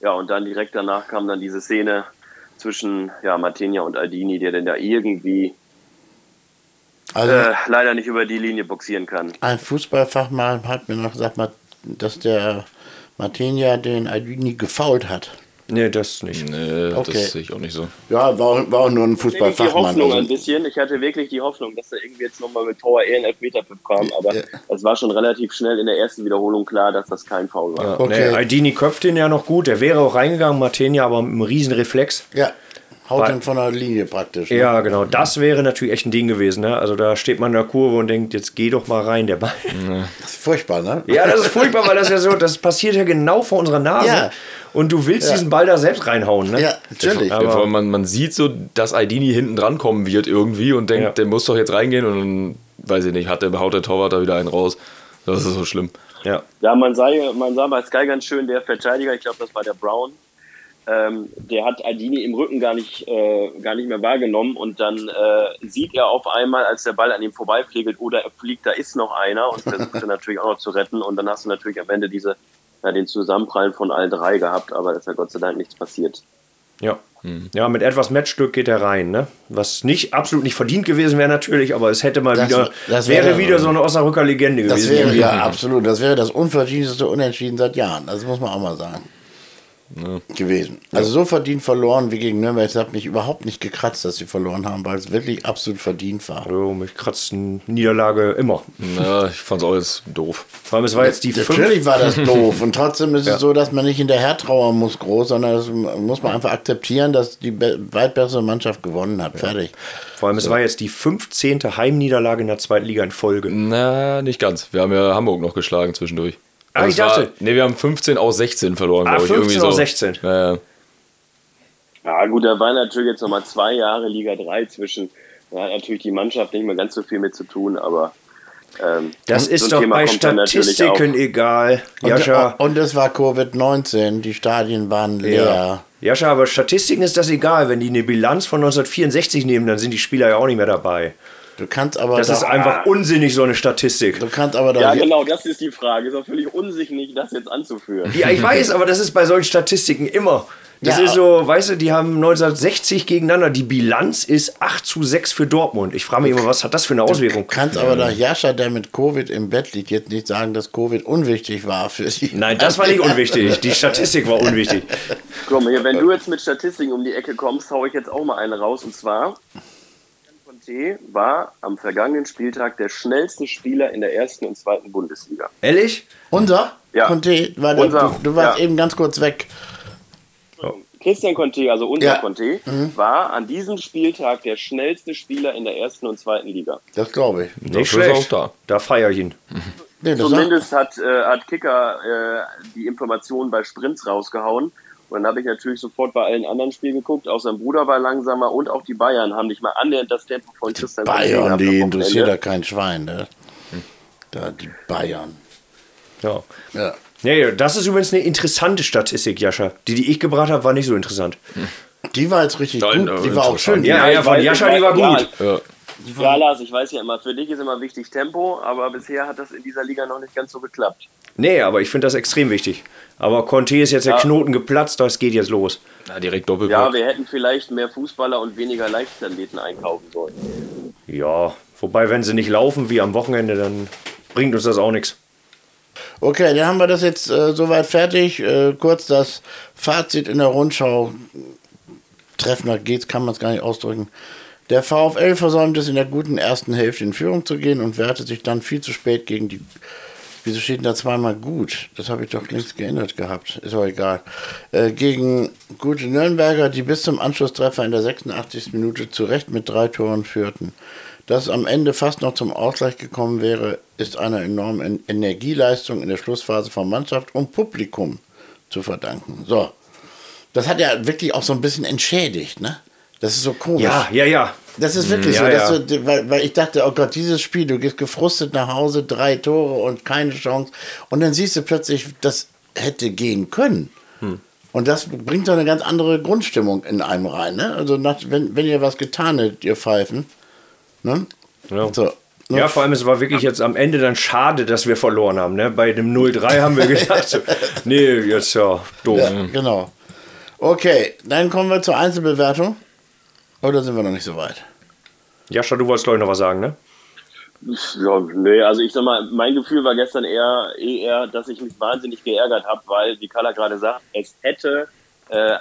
Ja, und dann direkt danach kam dann diese Szene zwischen ja, Martinia und Aldini, der denn da irgendwie Also äh, leider nicht über die Linie boxieren kann. ein Fußballfachmann hat mir noch gesagt, dass der Martinia den Aldini gefault hat. Nee, das nicht. Nee, Okay. das sehe ich auch nicht so. Ja, war, auch- war auch nur ein wirklich die Fußballfachmann. Hoffnung ein Also, bisschen. Ich hatte wirklich die Hoffnung, dass da irgendwie jetzt nochmal mit Power eher ein Elfmeterpfiff kam. Aber Ja. es war schon relativ schnell in der ersten Wiederholung klar, dass das kein Foul war. Ja, Okay. nee, Aldini köpft den ja noch gut. Der wäre auch reingegangen, Martenia, aber mit einem riesen Reflex. ja, haut ihn von der Linie praktisch. ne? Ja, genau. Das wäre natürlich echt ein Ding gewesen. Ne? Also da steht man in der Kurve und denkt, jetzt geh doch mal rein, der Ball. Das ist furchtbar, ne? Ja, das ist furchtbar, weil das ja so, das passiert ja genau vor unserer Nase. Ja. Und du willst Ja. diesen Ball da selbst reinhauen, ne? Ja, natürlich. Aber- Ja, man, man sieht so, dass Aldini hinten dran kommen wird irgendwie und denkt, Ja. der muss doch jetzt reingehen und dann, weiß ich nicht, hat der, haut der Torwart da wieder einen raus. Das ist so schlimm. Ja. Ja, man sah, man sah bei Sky ganz schön, der Verteidiger, ich glaube, das war der Brown, ähm, der hat Aldini im Rücken gar nicht, äh, gar nicht mehr wahrgenommen und dann äh, sieht er auf einmal, als der Ball an ihm vorbeifliegelt oder er fliegt, da ist noch einer und versucht er natürlich auch noch zu retten und dann hast du natürlich am Ende diese, ja, den Zusammenprallen von allen drei gehabt, aber da ist ja Gott sei Dank nichts passiert. Ja. Ja, mit etwas Matchstück geht er rein, ne? Was nicht absolut nicht verdient gewesen wäre natürlich, aber es hätte mal Das- wieder das wäre wäre- wieder so eine Osnabrücker Legende Das gewesen. wäre ja absolut, das wäre das unverdienteste Unentschieden seit Jahren. Das muss man auch mal sagen. Gewesen. Also so verdient verloren wie gegen Nürnberg. Es hat mich überhaupt nicht gekratzt, dass sie verloren haben, weil es wirklich absolut verdient war. So, mich kratzt eine Niederlage immer. Ja, ich fand's auch jetzt doof. Vor allem, es war jetzt die Natürlich fünf. war das doof. Und trotzdem ist Ja. es so, dass man nicht hinterher trauern muss groß, sondern das muss man einfach akzeptieren, dass die weit bessere Mannschaft gewonnen hat. Fertig. Vor allem, es war jetzt die 15. Heimniederlage in der zweiten Liga in Folge. Na, nicht ganz. Wir haben ja Hamburg noch geschlagen zwischendurch. Ah, Also ich es war- dachte- Nee, wir haben 15 aus 16 verloren, Ah, glaube ich. 15 irgendwie so. aus 16. Ja, ja. Ja gut, da waren natürlich jetzt nochmal zwei Jahre Liga 3 zwischen. Da hat natürlich die Mannschaft nicht mehr ganz so viel mit zu tun, aber ähm, Das so ist doch Thema bei Statistiken egal. Und, Jascha, und es war Covid-19, die Stadien waren leer. ja. Jascha, aber Statistiken ist das egal. Wenn die eine Bilanz von 1964 nehmen, dann sind die Spieler ja auch nicht mehr dabei. Du kannst aber Das ist einfach unsinnig, so eine Statistik. du kannst aber Ja, genau, das ist die Frage. Ist auch völlig unsichtlich, das jetzt anzuführen. Ja, ich weiß, aber das ist bei solchen Statistiken immer. Das Ja. ist so, weißt du, die haben 1960 gegeneinander. Die Bilanz ist 8 zu 6 für Dortmund. Ich frage mich immer, was hat das für eine Du Auswirkung? kannst aber doch Jascha, der mit Covid im Bett liegt, jetzt nicht sagen, dass Covid unwichtig war für sie. Nein, das war nicht unwichtig. Die Statistik war unwichtig. Komm, hier, wenn du jetzt mit Statistiken um die Ecke kommst, hau ich jetzt auch mal eine raus. Und zwar, Conte war am vergangenen Spieltag der schnellste Spieler in der ersten und zweiten Bundesliga. Ehrlich? Unser? Ja. Conte, war der, Unser, du, du warst ja. eben ganz kurz weg. Christian Conte, also unser Ja. Conte, war an diesem Spieltag der schnellste Spieler in der ersten und zweiten Liga. Das glaube ich. Nicht ist schlecht. auch Da feiere ich ihn. Nee, das Zumindest hat, äh, hat Kicker äh, die Informationen bei Sprints rausgehauen. Und dann habe ich natürlich sofort bei allen anderen Spielen geguckt. Auch sein Bruder war langsamer und auch die Bayern haben nicht mal annähernd das Tempo von Christian Conte Bayern, die interessiert da kein Schwein. Ne? Da, die Bayern. Ja. Ja. Nee, das ist übrigens eine interessante Statistik, Jascha. Die, die ich gebracht habe, war nicht so interessant. Die war jetzt richtig Nein, gut. Die äh, war auch schön. Ja, ja, von Jascha, die war gut. Ja. Ja, Lars, ich weiß ja immer, für dich ist immer wichtig Tempo, aber bisher hat das in dieser Liga noch nicht ganz so geklappt. Nee, aber ich finde das extrem wichtig. Aber Conte ist jetzt der Ja. Knoten geplatzt, das geht jetzt los. Na, direkt Ja, Doppelpack. wir hätten vielleicht mehr Fußballer und weniger Leichtathleten einkaufen sollen. Ja, wobei, wenn sie nicht laufen wie am Wochenende, dann bringt uns das auch nichts. Okay, dann haben wir das jetzt äh, soweit fertig. Äh, kurz das Fazit in der Rundschau. Treffender geht's, kann man es gar nicht ausdrücken. Der VfL versäumt es in der guten ersten Hälfte in Führung zu gehen und wertet sich dann viel zu spät gegen die. Wieso steht denn da zweimal gut? Das habe ich doch längst geändert gehabt. Ist auch egal. Äh, gegen gute Nürnberger, die bis zum Anschlusstreffer in der 86. Minute zu Recht mit drei Toren führten. Dass es am Ende fast noch zum Ausgleich gekommen wäre, ist einer enormen En- Energieleistung in der Schlussphase von Mannschaft und Publikum zu verdanken. So. Das hat ja wirklich auch so ein bisschen entschädigt, ne? Das ist so komisch. Ja, ja, ja. Das ist wirklich Ja, so, dass ja. du, weil, weil ich dachte, oh Gott, dieses Spiel, du gehst gefrustet nach Hause, drei Tore und keine Chance. Und dann siehst du plötzlich, das hätte gehen können. Hm. Und das bringt doch eine ganz andere Grundstimmung in einem rein. Ne? Also, nach, wenn, wenn ihr was getan hättet, ihr Pfeifen. Ne? Ja. So. Ne? Ja, vor allem, es war wirklich jetzt am Ende dann schade, dass wir verloren haben. Ne? Bei dem 0-3 haben wir gedacht, so, nee, jetzt ja, doof. Ja, genau. Okay, dann kommen wir zur Einzelbewertung. Oder sind wir noch nicht so weit? Jascha, du wolltest, glaube ich, noch was sagen, ne? Ja, nee, also ich sag mal, mein Gefühl war gestern eher, eher dass ich mich wahnsinnig geärgert habe, weil, wie Carla gerade sagt, es hätte äh,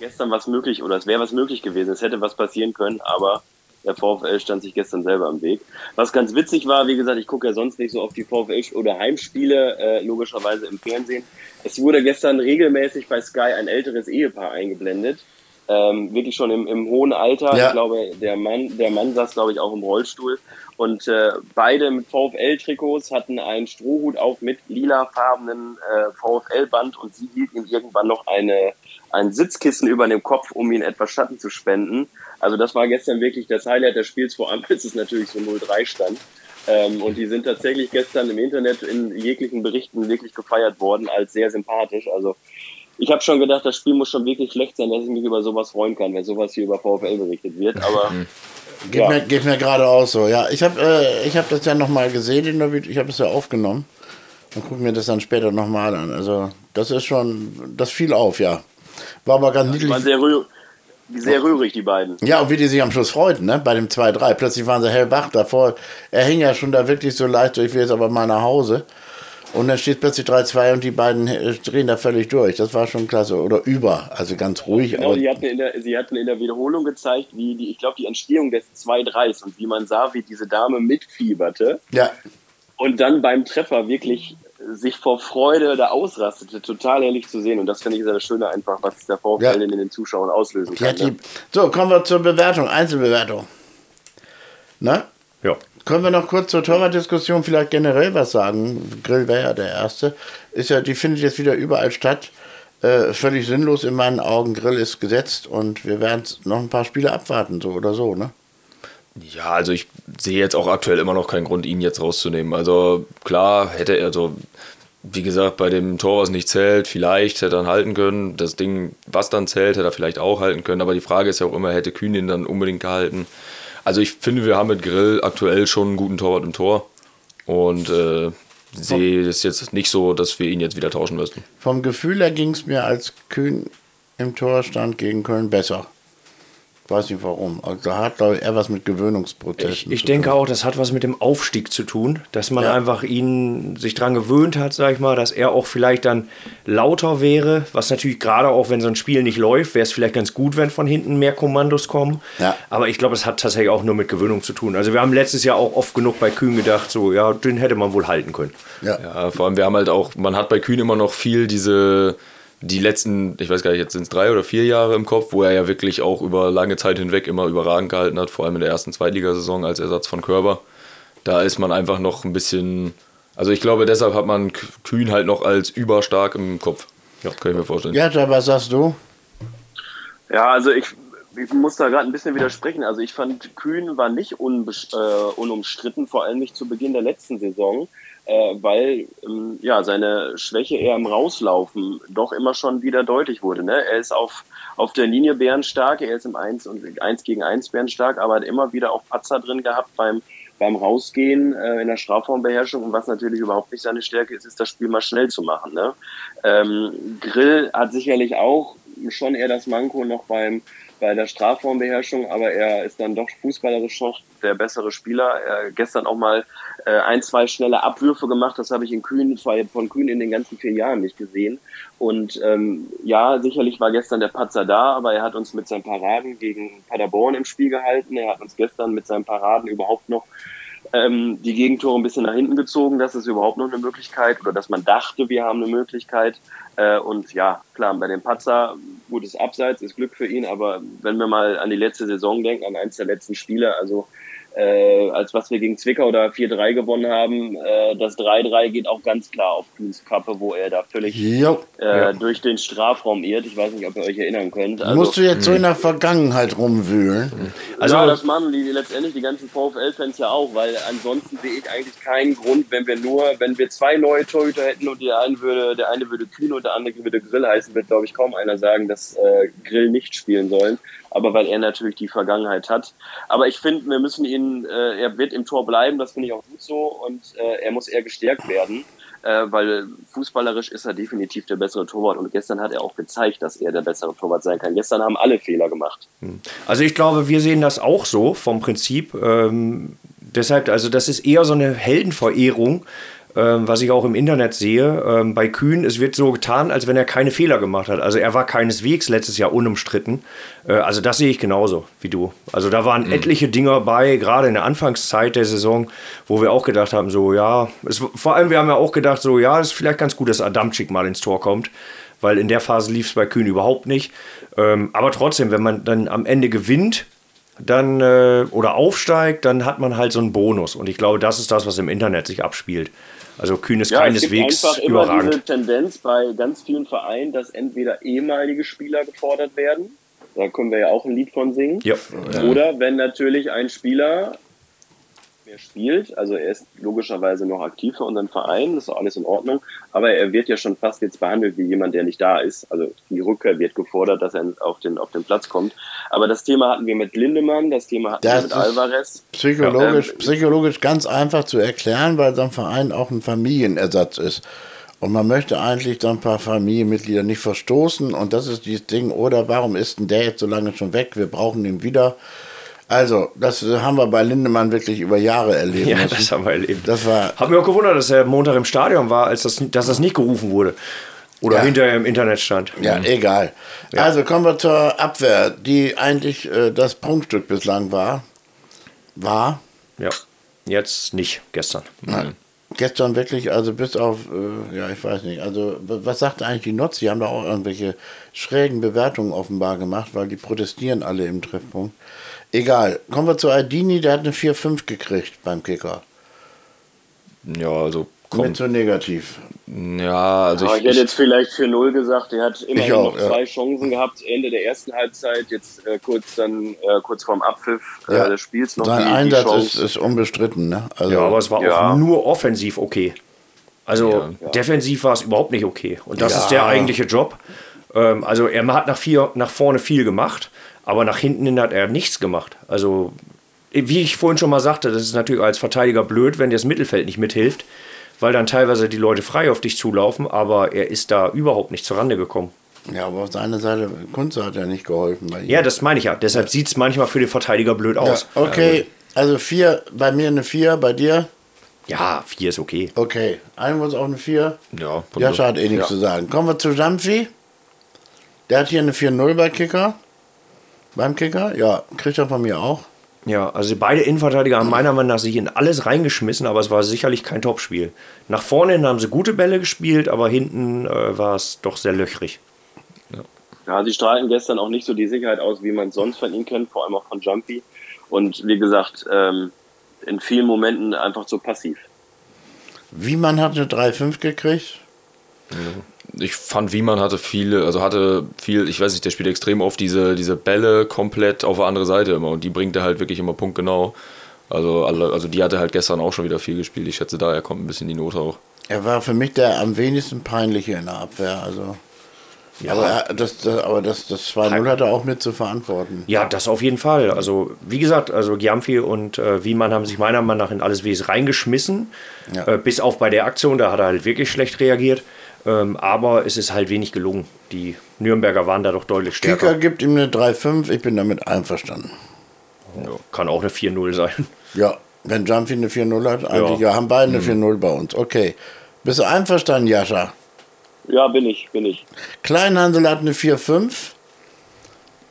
gestern was möglich oder es wäre was möglich gewesen. Es hätte was passieren können, aber der VfL stand sich gestern selber im Weg. Was ganz witzig war, wie gesagt, ich gucke ja sonst nicht so auf die VfL- oder Heimspiele, äh, logischerweise im Fernsehen. Es wurde gestern regelmäßig bei Sky ein älteres Ehepaar eingeblendet. Ähm, wirklich schon im, im hohen Alter. Ja. Ich glaube, der Mann, der Mann saß, glaube ich, auch im Rollstuhl. Und äh, beide mit VfL-Trikots hatten einen Strohhut auf mit lilafarbenen äh, VfL-Band und sie hielt ihm irgendwann noch eine, ein Sitzkissen über dem Kopf, um ihm etwas Schatten zu spenden. Also das war gestern wirklich das Highlight des Spiels, vor allem bis es natürlich so 0-3 stand. Ähm, und die sind tatsächlich gestern im Internet in jeglichen Berichten wirklich gefeiert worden als sehr sympathisch. Also ich habe schon gedacht, das Spiel muss schon wirklich schlecht sein, dass ich mich über sowas freuen kann, wenn sowas hier über VfL berichtet wird. Aber Geht, Ja. mir, geht mir gerade auch so. Ja, ich habe äh, ich hab das ja nochmal gesehen, in der Video. ich habe es ja aufgenommen und gucke mir das dann später nochmal an. Also das ist schon, das fiel auf, ja. War aber ganz die waren niedlich. sehr, rühr sehr rührig, die beiden. Ja, und wie die sich am Schluss freuten, ne? Bei dem 2-3. Plötzlich waren sie hellwach davor. Er hing ja schon da wirklich so leicht, so, ich will jetzt aber mal nach Hause. Und dann steht plötzlich 3-2 und die beiden äh, drehen da völlig durch. Das war schon klasse. Oder über. Also ganz ruhig. Genau, aber sie hatten, in der, sie hatten in der Wiederholung gezeigt, wie die, ich glaube, die Entstehung des 2-3s und wie man sah, wie diese Dame mitfieberte ja, und dann beim Treffer wirklich sich vor Freude da ausrastete. Total herrlich zu sehen. Und das finde ich sehr das Schöne einfach, was der VfL Ja. in den Zuschauern auslösen kann. die, Ne? so, kommen wir zur Bewertung. Einzelbewertung. Ne? Ja. Können wir noch kurz zur Torwartdiskussion vielleicht generell was sagen? Grill wäre ja der Erste. Ist ja, die findet jetzt wieder überall statt. Äh, völlig sinnlos in meinen Augen. Grill ist gesetzt und wir werden noch ein paar Spiele abwarten, so oder so, ne? Ja, also ich sehe jetzt auch aktuell immer noch keinen Grund, ihn jetzt rauszunehmen. Also klar hätte er so, wie gesagt, bei dem Tor, was nicht zählt, vielleicht hätte er dann halten können. Das Ding, was dann zählt, hätte er vielleicht auch halten können. Aber die Frage ist ja auch immer, hätte Kühn ihn dann unbedingt gehalten? Also ich finde, wir haben mit Grill aktuell schon einen guten Torwart im Tor. Und äh, sehe es jetzt nicht so, dass wir ihn jetzt wieder tauschen müssten. Vom Gefühl her ging es mir als Kühn im Tor stand gegen Köln besser. Weiß nicht warum. Also da hat, glaube ich, eher was mit Gewöhnungsprozessen Ich zu denke tun. auch, das hat was mit dem Aufstieg zu tun, dass man Ja. einfach ihn sich dran gewöhnt hat, sag ich mal, dass er auch vielleicht dann lauter wäre, was natürlich gerade auch, wenn so ein Spiel nicht läuft, wäre es vielleicht ganz gut, wenn von hinten mehr Kommandos kommen. Ja. Aber ich glaube, es hat tatsächlich auch nur mit Gewöhnung zu tun. Also wir haben letztes Jahr auch oft genug bei Kühn gedacht, so, ja, den hätte man wohl halten können. Ja. Ja, vor allem, wir haben halt auch, man hat bei Kühn immer noch viel diese, die letzten, ich weiß gar nicht, jetzt sind es drei oder vier Jahre im Kopf, wo er ja wirklich auch über lange Zeit hinweg immer überragend gehalten hat, vor allem in der ersten Zweitligasaison als Ersatz von Körber. Da ist man einfach noch ein bisschen, also ich glaube, deshalb hat man Kühn halt noch als überstark im Kopf. Ja, kann ich mir vorstellen. Ja, da, was sagst du? Ja, also ich, ich muss da gerade ein bisschen widersprechen. Also ich fand, Kühn war nicht äh, unumstritten, vor allem nicht zu Beginn der letzten Saison, äh, weil ähm, ja seine Schwäche eher im Rauslaufen doch immer schon wieder deutlich wurde. Ne? Er ist auf, auf der Linie bärenstark, er ist im 1 und 1 gegen 1 bärenstark, aber hat immer wieder auch Patzer drin gehabt beim beim Rausgehen äh, in der Strafraumbeherrschung und was natürlich überhaupt nicht seine Stärke ist, ist das Spiel mal schnell zu machen. Ne? Ähm, Grill hat sicherlich auch schon eher das Manko noch beim bei der Strafraumbeherrschung, aber er ist dann doch fußballerisch noch der bessere Spieler. Er hat gestern auch mal äh, ein, zwei schnelle Abwürfe gemacht. Das habe ich in Kühn, von Kühn in den ganzen vier Jahren nicht gesehen. Und ähm, ja, sicherlich war gestern der Patzer da, aber er hat uns mit seinen Paraden gegen Paderborn im Spiel gehalten. Er hat uns gestern mit seinen Paraden überhaupt noch ähm, die Gegentore ein bisschen nach hinten gezogen. Das ist überhaupt noch eine Möglichkeit oder dass man dachte, wir haben eine Möglichkeit. Äh, und ja, klar, bei dem Patzer, gutes Abseits, ist Glück für ihn, aber wenn wir mal an die letzte Saison denken, an eins der letzten Spiele, also äh, als was wir gegen Zwickau da 4-3 gewonnen haben, äh, das 3-3 geht auch ganz klar auf Kühns Kappe, wo er da völlig Jo. äh, durch den Strafraum irrt. Ich weiß nicht, ob ihr euch erinnern könnt. Also, Musst du jetzt so in der Vergangenheit rumwühlen? Also- ja, das machen die letztendlich die ganzen VfL-Fans ja auch, weil ansonsten sehe ich eigentlich keinen Grund, wenn wir nur, wenn wir zwei neue Torhüter hätten und der eine würde, der eine würde Kühn und der andere würde Grill heißen, wird glaube ich kaum einer sagen, dass äh, Grill nicht spielen sollen. Aber weil er natürlich die Vergangenheit hat. Aber ich finde, wir müssen ihn, äh, er wird im Tor bleiben, das finde ich auch gut so und äh, er muss eher gestärkt werden. Äh, weil fußballerisch ist er definitiv der bessere Torwart und gestern hat er auch gezeigt, dass er der bessere Torwart sein kann. Gestern haben alle Fehler gemacht. Also ich glaube, wir sehen das auch so vom Prinzip. Ähm, deshalb, also das ist eher so eine Heldenverehrung. Ähm, was ich auch im Internet sehe, ähm, bei Kühn, es wird so getan, als wenn er keine Fehler gemacht hat. Also er war keineswegs letztes Jahr unumstritten. Äh, also das sehe ich genauso wie du. Also da waren etliche Dinger bei, gerade in der Anfangszeit der Saison, wo wir auch gedacht haben, so ja, es, vor allem wir haben ja auch gedacht, so ja, es ist vielleicht ganz gut, dass Adamczyk mal ins Tor kommt, weil in der Phase lief es bei Kühn überhaupt nicht. Ähm, aber trotzdem, wenn man dann am Ende gewinnt, dann äh, oder aufsteigt, dann hat man halt so einen Bonus. Und ich glaube, das ist das, was im Internet sich abspielt. Also Kühn ist Ja, es gibt keineswegs einfach immer überragend. diese Tendenz bei ganz vielen Vereinen, dass entweder ehemalige Spieler gefordert werden, da können wir ja auch ein Lied von singen, Ja. oder wenn natürlich ein Spieler mehr spielt, also er ist logischerweise noch aktiv für unseren Verein, das ist alles in Ordnung, aber er wird ja schon fast jetzt behandelt wie jemand, der nicht da ist. Also die Rückkehr wird gefordert, dass er auf den, auf den Platz kommt. Aber das Thema hatten wir mit Lindemann, das Thema hatten Das wir mit Alvarez. Psychologisch, ähm, psychologisch ganz einfach zu erklären, weil so ein Verein auch ein Familienersatz ist. Und man möchte eigentlich so ein paar Familienmitglieder nicht verstoßen. Und das ist dieses Ding, oder warum ist denn der jetzt so lange schon weg? Wir brauchen ihn wieder. Also, das haben wir bei Lindemann wirklich über Jahre erlebt. Ja, müssen. das haben wir erlebt. Das war, Hab mich auch gewundert, dass er Montag im Stadion war, als das, dass das nicht gerufen wurde. Oder Ja. hinterher im Internet stand. ja, egal. Also kommen wir zur Abwehr, die eigentlich äh, das Prunkstück bislang war. War. Ja. Jetzt nicht, gestern. Nein. Gestern wirklich, also bis auf, äh, ja, ich weiß nicht, also was sagt eigentlich die Nutz? Die haben da auch irgendwelche schrägen Bewertungen offenbar gemacht, weil die protestieren alle im Treffpunkt. Egal, kommen wir zu Aldini, der hat eine 4-5 gekriegt beim Kicker. Ja, also Kommt. so negativ. Ja, also Aber ich, ich hätte ich, jetzt vielleicht für null gesagt. Er hat immerhin auch, noch ja. zwei Chancen gehabt, Ende der ersten Halbzeit, jetzt äh, kurz dann äh, kurz vorm Abpfiff äh, Ja. des Spiels noch Sein die, die Einsatz ist, Chance. ist unbestritten, ne? Also, Ja, aber es war Ja. auch nur offensiv okay. Also Ja. defensiv war es überhaupt nicht okay. Und das Ja. ist der eigentliche Job. Ähm, also er hat nach, vier, nach vorne viel gemacht, aber nach hinten hin hat er nichts gemacht. Also wie ich vorhin schon mal sagte, das ist natürlich als Verteidiger blöd, wenn dir das Mittelfeld nicht mithilft, weil dann teilweise die Leute frei auf dich zulaufen, aber er ist da überhaupt nicht zur Rande gekommen. ja, aber auf seiner Seite, Kunze hat ja nicht geholfen. Ja, das meine ich ja. Deshalb sieht es manchmal für den Verteidiger blöd Ja, aus. okay, also 4, bei mir eine 4, bei dir? Ja, vier ist okay. Okay, ein muss auch eine 4. ja, von Ja, hat eh nichts ja. zu sagen. Kommen wir zu Jamfi. Der hat hier eine 4-0 bei Kicker. Beim Kicker? Ja, kriegt er von mir auch. Ja, also beide Innenverteidiger haben meiner Meinung nach sich in alles reingeschmissen, aber es war sicherlich kein Topspiel. Nach vorne hin haben sie gute Bälle gespielt, aber hinten äh, war es doch sehr löchrig. Ja, sie strahlten gestern auch nicht so die Sicherheit aus, wie man es sonst von ihnen kennt, vor allem auch von Jumpy. Und wie gesagt, ähm, in vielen Momenten einfach zu passiv. Wiemann hat eine 3-5 gekriegt. Ich fand, Wiemann hatte viele, also hatte viel, ich weiß nicht, der spielt extrem oft diese, diese Bälle komplett auf der andere Seite immer und die bringt er halt wirklich immer punktgenau. Also, alle, also die hatte halt gestern auch schon wieder viel gespielt. Ich schätze, daher kommt ein bisschen die Note auch. Er war für mich der am wenigsten peinliche in der Abwehr. Also. Aber, er, das, das, aber das, das 2-0 hat er auch mit zu verantworten. Ja, das auf jeden Fall. Also, wie gesagt, also Giamfi und äh, Wiemann haben sich meiner Meinung nach in alles Wes reingeschmissen. Ja. Äh, bis auf bei der Aktion, da hat er halt wirklich schlecht reagiert. Ähm, aber es ist halt wenig gelungen. Die Nürnberger waren da doch deutlich stärker. Kicker gibt ihm eine 3-5. Ich bin damit einverstanden. Ja, kann auch eine 4-0 sein. Ja, wenn Jumpy eine 4-0 hat, eigentlich ja, haben beide eine 4-0 bei uns. Okay. Bist du einverstanden, Jascha? Ja, bin ich, bin ich. Kleinhansel hat eine 4-5.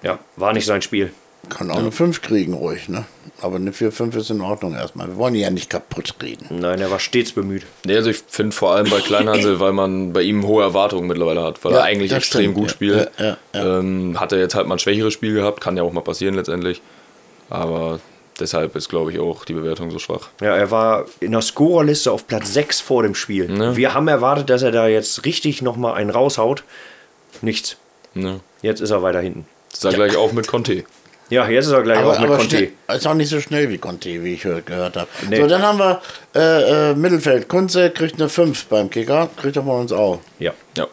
Ja, war nicht sein Spiel. Kann auch eine 5 kriegen, ruhig, ne? Aber eine 4-5 ist in Ordnung erstmal. Wir wollen ihn ja nicht kaputt reden. Nein, er war stets bemüht. Nee, also ich finde vor allem bei Kleinhansel, weil man bei ihm hohe Erwartungen mittlerweile hat, weil Ja, er eigentlich extrem stimmt, gut ja. spielt. Ja, ja, ja. Ähm, hat er jetzt halt mal ein schwächeres Spiel gehabt, kann ja auch mal passieren letztendlich. Aber deshalb ist, glaube ich, auch die Bewertung so schwach. Ja, er war in der Scorerliste auf Platz 6 vor dem Spiel. Ne. Wir haben erwartet, dass er da jetzt richtig nochmal einen raushaut. Nichts. Ne? Jetzt ist er weiter hinten. Sag gleich auf mit Conte. Ja, jetzt ist er gleich Aber, auch mit aber Conte. schnell, ist auch nicht so schnell wie Conte, wie ich hör- gehört habe. Nee. So, dann haben wir äh, äh, Mittelfeld. Kunze kriegt eine 5 beim Kicker. Kriegt er von uns auch. Ja. Ja.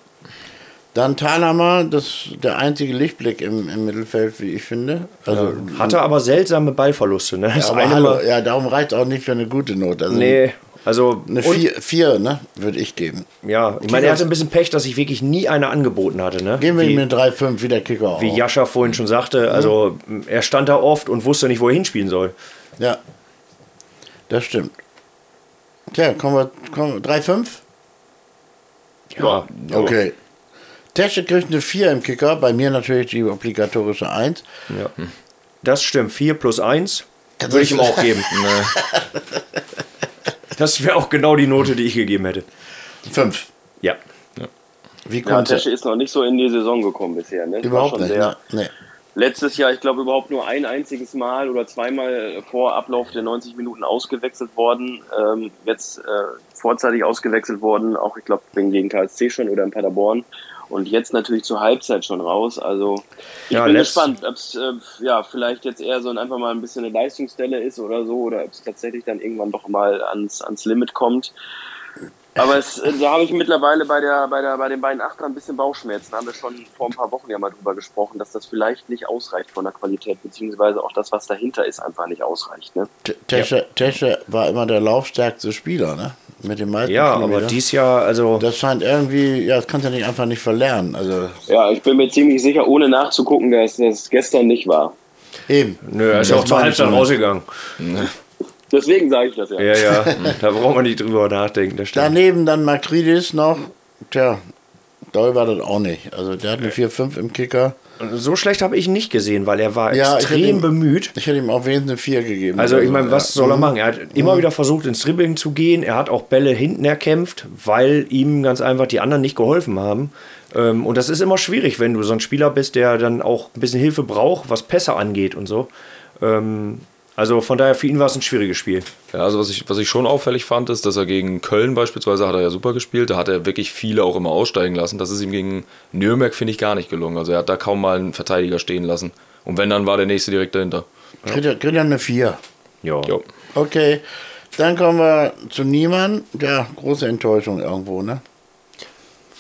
Dann Thalhammer, das ist der einzige Lichtblick im, im Mittelfeld, wie ich finde. Also, Hatte aber seltsame Ballverluste. Ne? Ja, aber hallo, ja, darum reicht auch nicht für eine gute Note. Also nee, also Eine 4, vier, ne, würde ich geben. Ja, ich meine, er hatte ein bisschen Pech, dass ich wirklich nie eine angeboten hatte. Ne? Geben wir wie, ihm eine 3-5, wie der Kicker auch. wie Jascha vorhin schon sagte, also er stand da oft und wusste nicht, wo er hinspielen soll. Ja, das stimmt. Tja, kommen wir, kommen, 3-5? Ja, Okay. Tesche kriegt eine 4 im Kicker, bei mir natürlich die obligatorische 1. ja. Das stimmt. 4 plus 1 Das würde ich ihm auch geben. Das wäre auch genau die Note, die ich gegeben hätte. 5. Ja. Wie Ja, kommt Tesche ist noch nicht so in die Saison gekommen bisher. Ne? Das Überhaupt schon nicht. sehr- Ne? Nee. Letztes Jahr, ich glaube, überhaupt nur ein einziges Mal oder zweimal vor Ablauf der 90 Minuten ausgewechselt worden. Ähm, jetzt äh, vorzeitig ausgewechselt worden, auch ich glaube wegen gegen KSC schon oder in Paderborn. Und jetzt natürlich zur Halbzeit schon raus. Also ich Ja, bin gespannt, ob es äh, ja, vielleicht jetzt eher so ein, einfach mal ein bisschen eine Leistungsstelle ist oder so, oder ob es tatsächlich dann irgendwann doch mal ans, ans Limit kommt. Aber es, äh, da habe ich mittlerweile bei, der, bei, der, bei den beiden Achtern ein bisschen Bauchschmerzen. Da haben wir schon vor ein paar Wochen ja mal drüber gesprochen, dass das vielleicht nicht ausreicht von der Qualität, beziehungsweise auch das, was dahinter ist, einfach nicht ausreicht. Ne? Tesche, Tesche war immer der laufstärkste Spieler, ne? Mit den meisten Ja, aber Kilometern. dies Jahr, also. Das scheint irgendwie, ja, das kannst du nicht einfach nicht verlernen. Also Ja, ich bin mir ziemlich sicher, ohne nachzugucken, dass das gestern nicht war. eben. Nö, er ist auch zur Halbzeit schon. rausgegangen. Deswegen sage ich das ja. Ja, ja. da braucht man nicht drüber nachdenken. Daneben dann Makridis noch. Tja, doll war das auch nicht. Also der hat eine 4-5 im Kicker. So schlecht habe ich ihn nicht gesehen, weil er war Ja, ich extrem hätte ihm- bemüht. Ich hätte ihm auf wenigstens eine 4 gegeben. Also ich meine, was ja. soll er machen? Er hat immer wieder versucht, ins Dribbling zu gehen. Er hat auch Bälle hinten erkämpft, weil ihm ganz einfach die anderen nicht geholfen haben. Ähm, Und das ist immer schwierig, wenn du so ein Spieler bist, der dann auch ein bisschen Hilfe braucht, was Pässe angeht und so. Also von daher, für ihn war es ein schwieriges Spiel. Ja, also was ich, was ich schon auffällig fand, ist, dass er gegen Köln beispielsweise hat er ja super gespielt. Da hat er wirklich viele auch immer aussteigen lassen. Das ist ihm gegen Nürnberg, finde ich, gar nicht gelungen. Also er hat da kaum mal einen Verteidiger stehen lassen. Und wenn, dann war der nächste direkt dahinter. Kriegt er, kriegt er eine 4. Ja. Okay, dann kommen wir zu Niemann. Ja, große Enttäuschung irgendwo, ne?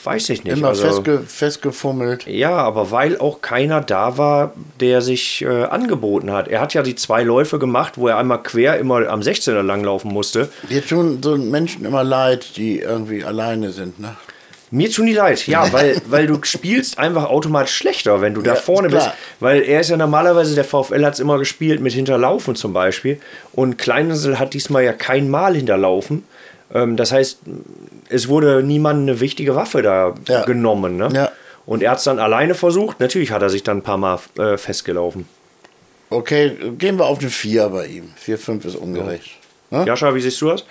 Weiß ich nicht. Immer also, festge, festgefummelt. Ja, aber weil auch keiner da war, der sich äh, angeboten hat. Er hat ja die zwei Läufe gemacht, wo er einmal quer immer am 16er langlaufen musste. Dir tun so Menschen immer leid, die irgendwie alleine sind, ne? Mir tun die leid, ja, weil, weil du spielst einfach automatisch schlechter, wenn du da Ja, vorne klar. bist. Weil er ist ja normalerweise, der VfL hat es immer gespielt mit Hinterlaufen zum Beispiel. Und Kleinsel hat diesmal ja kein Mal Hinterlaufen. Ähm, das heißt, es wurde niemand eine wichtige Waffe da Ja. genommen. Ne? Ja. Und er hat es dann alleine versucht. Natürlich hat er sich dann ein paar Mal äh, festgelaufen. Okay, gehen wir auf eine 4 bei ihm. 4, 5 ist ungerecht. Ne? Jascha, wie siehst du das?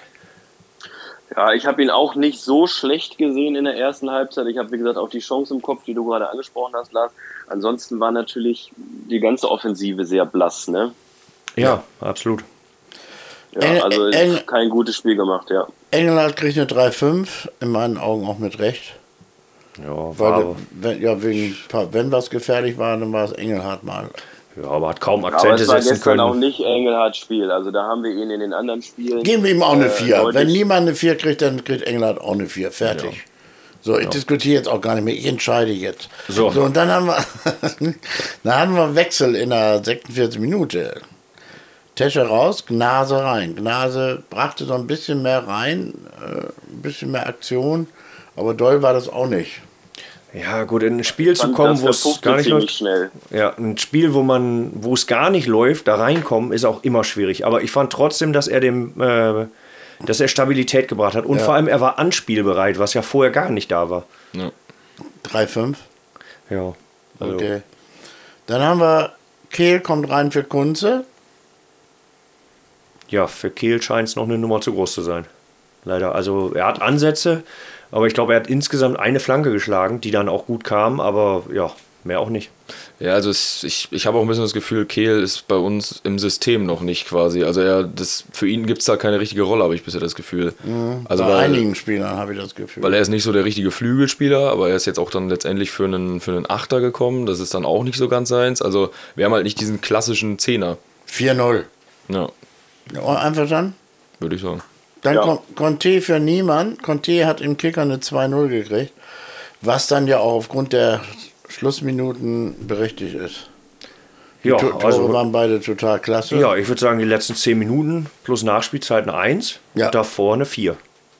Ja, ich habe ihn auch nicht so schlecht gesehen in der ersten Halbzeit. Ich habe, wie gesagt, auch die Chance im Kopf, die du gerade angesprochen hast, Lars. Ansonsten war natürlich die ganze Offensive sehr blass, ne? Ja, absolut. Ja, also eng- kein gutes Spiel gemacht, ja. Engelhardt kriegt eine 3,5. In meinen Augen auch mit Recht. Ja, Weil, war, aber, wenn, ja, wegen, wenn was gefährlich war, dann war es Engelhardt mal. ja, aber hat kaum Aber Akzente es war setzen gestern auch können. nicht Engelhards Spiel. Also da haben wir ihn in den anderen Spielen. Geben wir ihm auch eine äh, 4. deutlich- Wenn niemand eine 4 kriegt, dann kriegt Engelhardt auch eine 4. Fertig. So, ich diskutiere jetzt auch gar nicht mehr. Ich entscheide jetzt. So. und dann haben wir, dann haben wir Wechsel in der 46 Minute. Tesche raus, Gnase rein. Gnase brachte so ein bisschen mehr rein, äh, ein bisschen mehr Aktion, aber doll war das auch nicht. Ja, gut, in ein Spiel zu kommen, wo es gar nicht läuft. schnell. Ja, ein Spiel, wo man, wo es gar nicht läuft, da reinkommen, ist auch immer schwierig. Aber ich fand trotzdem, dass er dem, äh, dass er Stabilität gebracht hat. Und Ja. vor allem, er war anspielbereit, was ja vorher gar nicht da war. Ja. 3-5. Ja. Also, Okay. Dann haben wir Kehl kommt rein für Kunze. Ja, für Kehl scheint es noch eine Nummer zu groß zu sein. Leider. Also er hat Ansätze, aber ich glaube, er hat insgesamt eine Flanke geschlagen, die dann auch gut kam, aber ja, mehr auch nicht. Ja, also es, ich, ich habe auch ein bisschen das Gefühl, Kehl ist bei uns im System noch nicht quasi. Also er, das, für ihn gibt es da keine richtige Rolle, habe ich bisher das Gefühl. Also Bei weil, einigen Spielern habe ich das Gefühl. weil er ist nicht so der richtige Flügelspieler, aber er ist jetzt auch dann letztendlich für einen, für einen Achter gekommen. Das ist dann auch nicht so ganz seins. Also wir haben halt nicht diesen klassischen Zehner. 4-0. Ja, Ja, Einverstanden? würde ich sagen. Dann Ja. kommt Conte für niemand. Conte hat im Kicker eine 2-0 gekriegt, was dann ja auch aufgrund der Schlussminuten berechtigt ist. Die Ja, To- Tore also, waren beide total klasse. ja, ich würde sagen, die letzten 10 Minuten plus Nachspielzeit eine 1 Ja. und davor eine 4.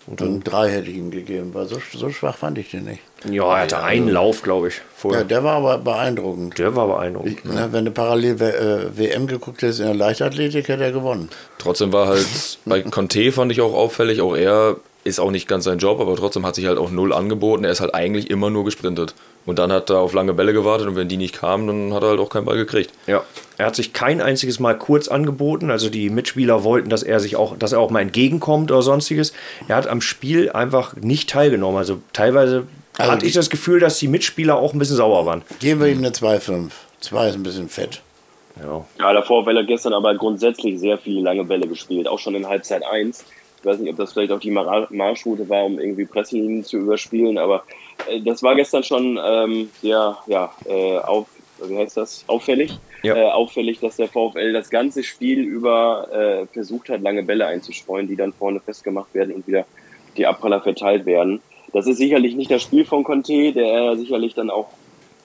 Und dann drei hätte ich ihm gegeben, weil so, so schwach fand ich den nicht. Ja, er hatte einen Lauf, glaube ich, Ja, vorher. der war aber beeindruckend. Der war beeindruckend. Ich, ne, wenn du parallel äh, WM geguckt hättest in der Leichtathletik, hätte er gewonnen. Trotzdem war halt bei Conte fand ich auch auffällig, auch er ist auch nicht ganz sein Job, aber trotzdem hat sich halt auch null angeboten. Er ist halt eigentlich immer nur gesprintet. Und dann hat er auf lange Bälle gewartet und wenn die nicht kamen, dann hat er halt auch keinen Ball gekriegt. Ja, er hat sich kein einziges Mal kurz angeboten. Also die Mitspieler wollten, dass er sich auch, dass er auch mal entgegenkommt oder sonstiges. Er hat am Spiel einfach nicht teilgenommen. Also teilweise Also hatte ich das Gefühl, dass die Mitspieler auch ein bisschen sauer waren. Geben wir ihm eine 2,5. 2 ist ein bisschen fett. Ja. Ja, der VfL hat gestern aber grundsätzlich sehr viele lange Bälle gespielt, auch schon in Halbzeit 1. Ich weiß nicht, ob das vielleicht auch die Mar- Marschroute war, um irgendwie Presselinien zu überspielen, aber äh, das war gestern schon ähm, sehr, ja, äh, auf, wie heißt das, auffällig. Ja. Äh, auffällig, dass der VfL das ganze Spiel über äh, versucht hat, lange Bälle einzustreuen, die dann vorne festgemacht werden und wieder die Abpraller verteilt werden. Das ist sicherlich nicht das Spiel von Conte, der sicherlich dann auch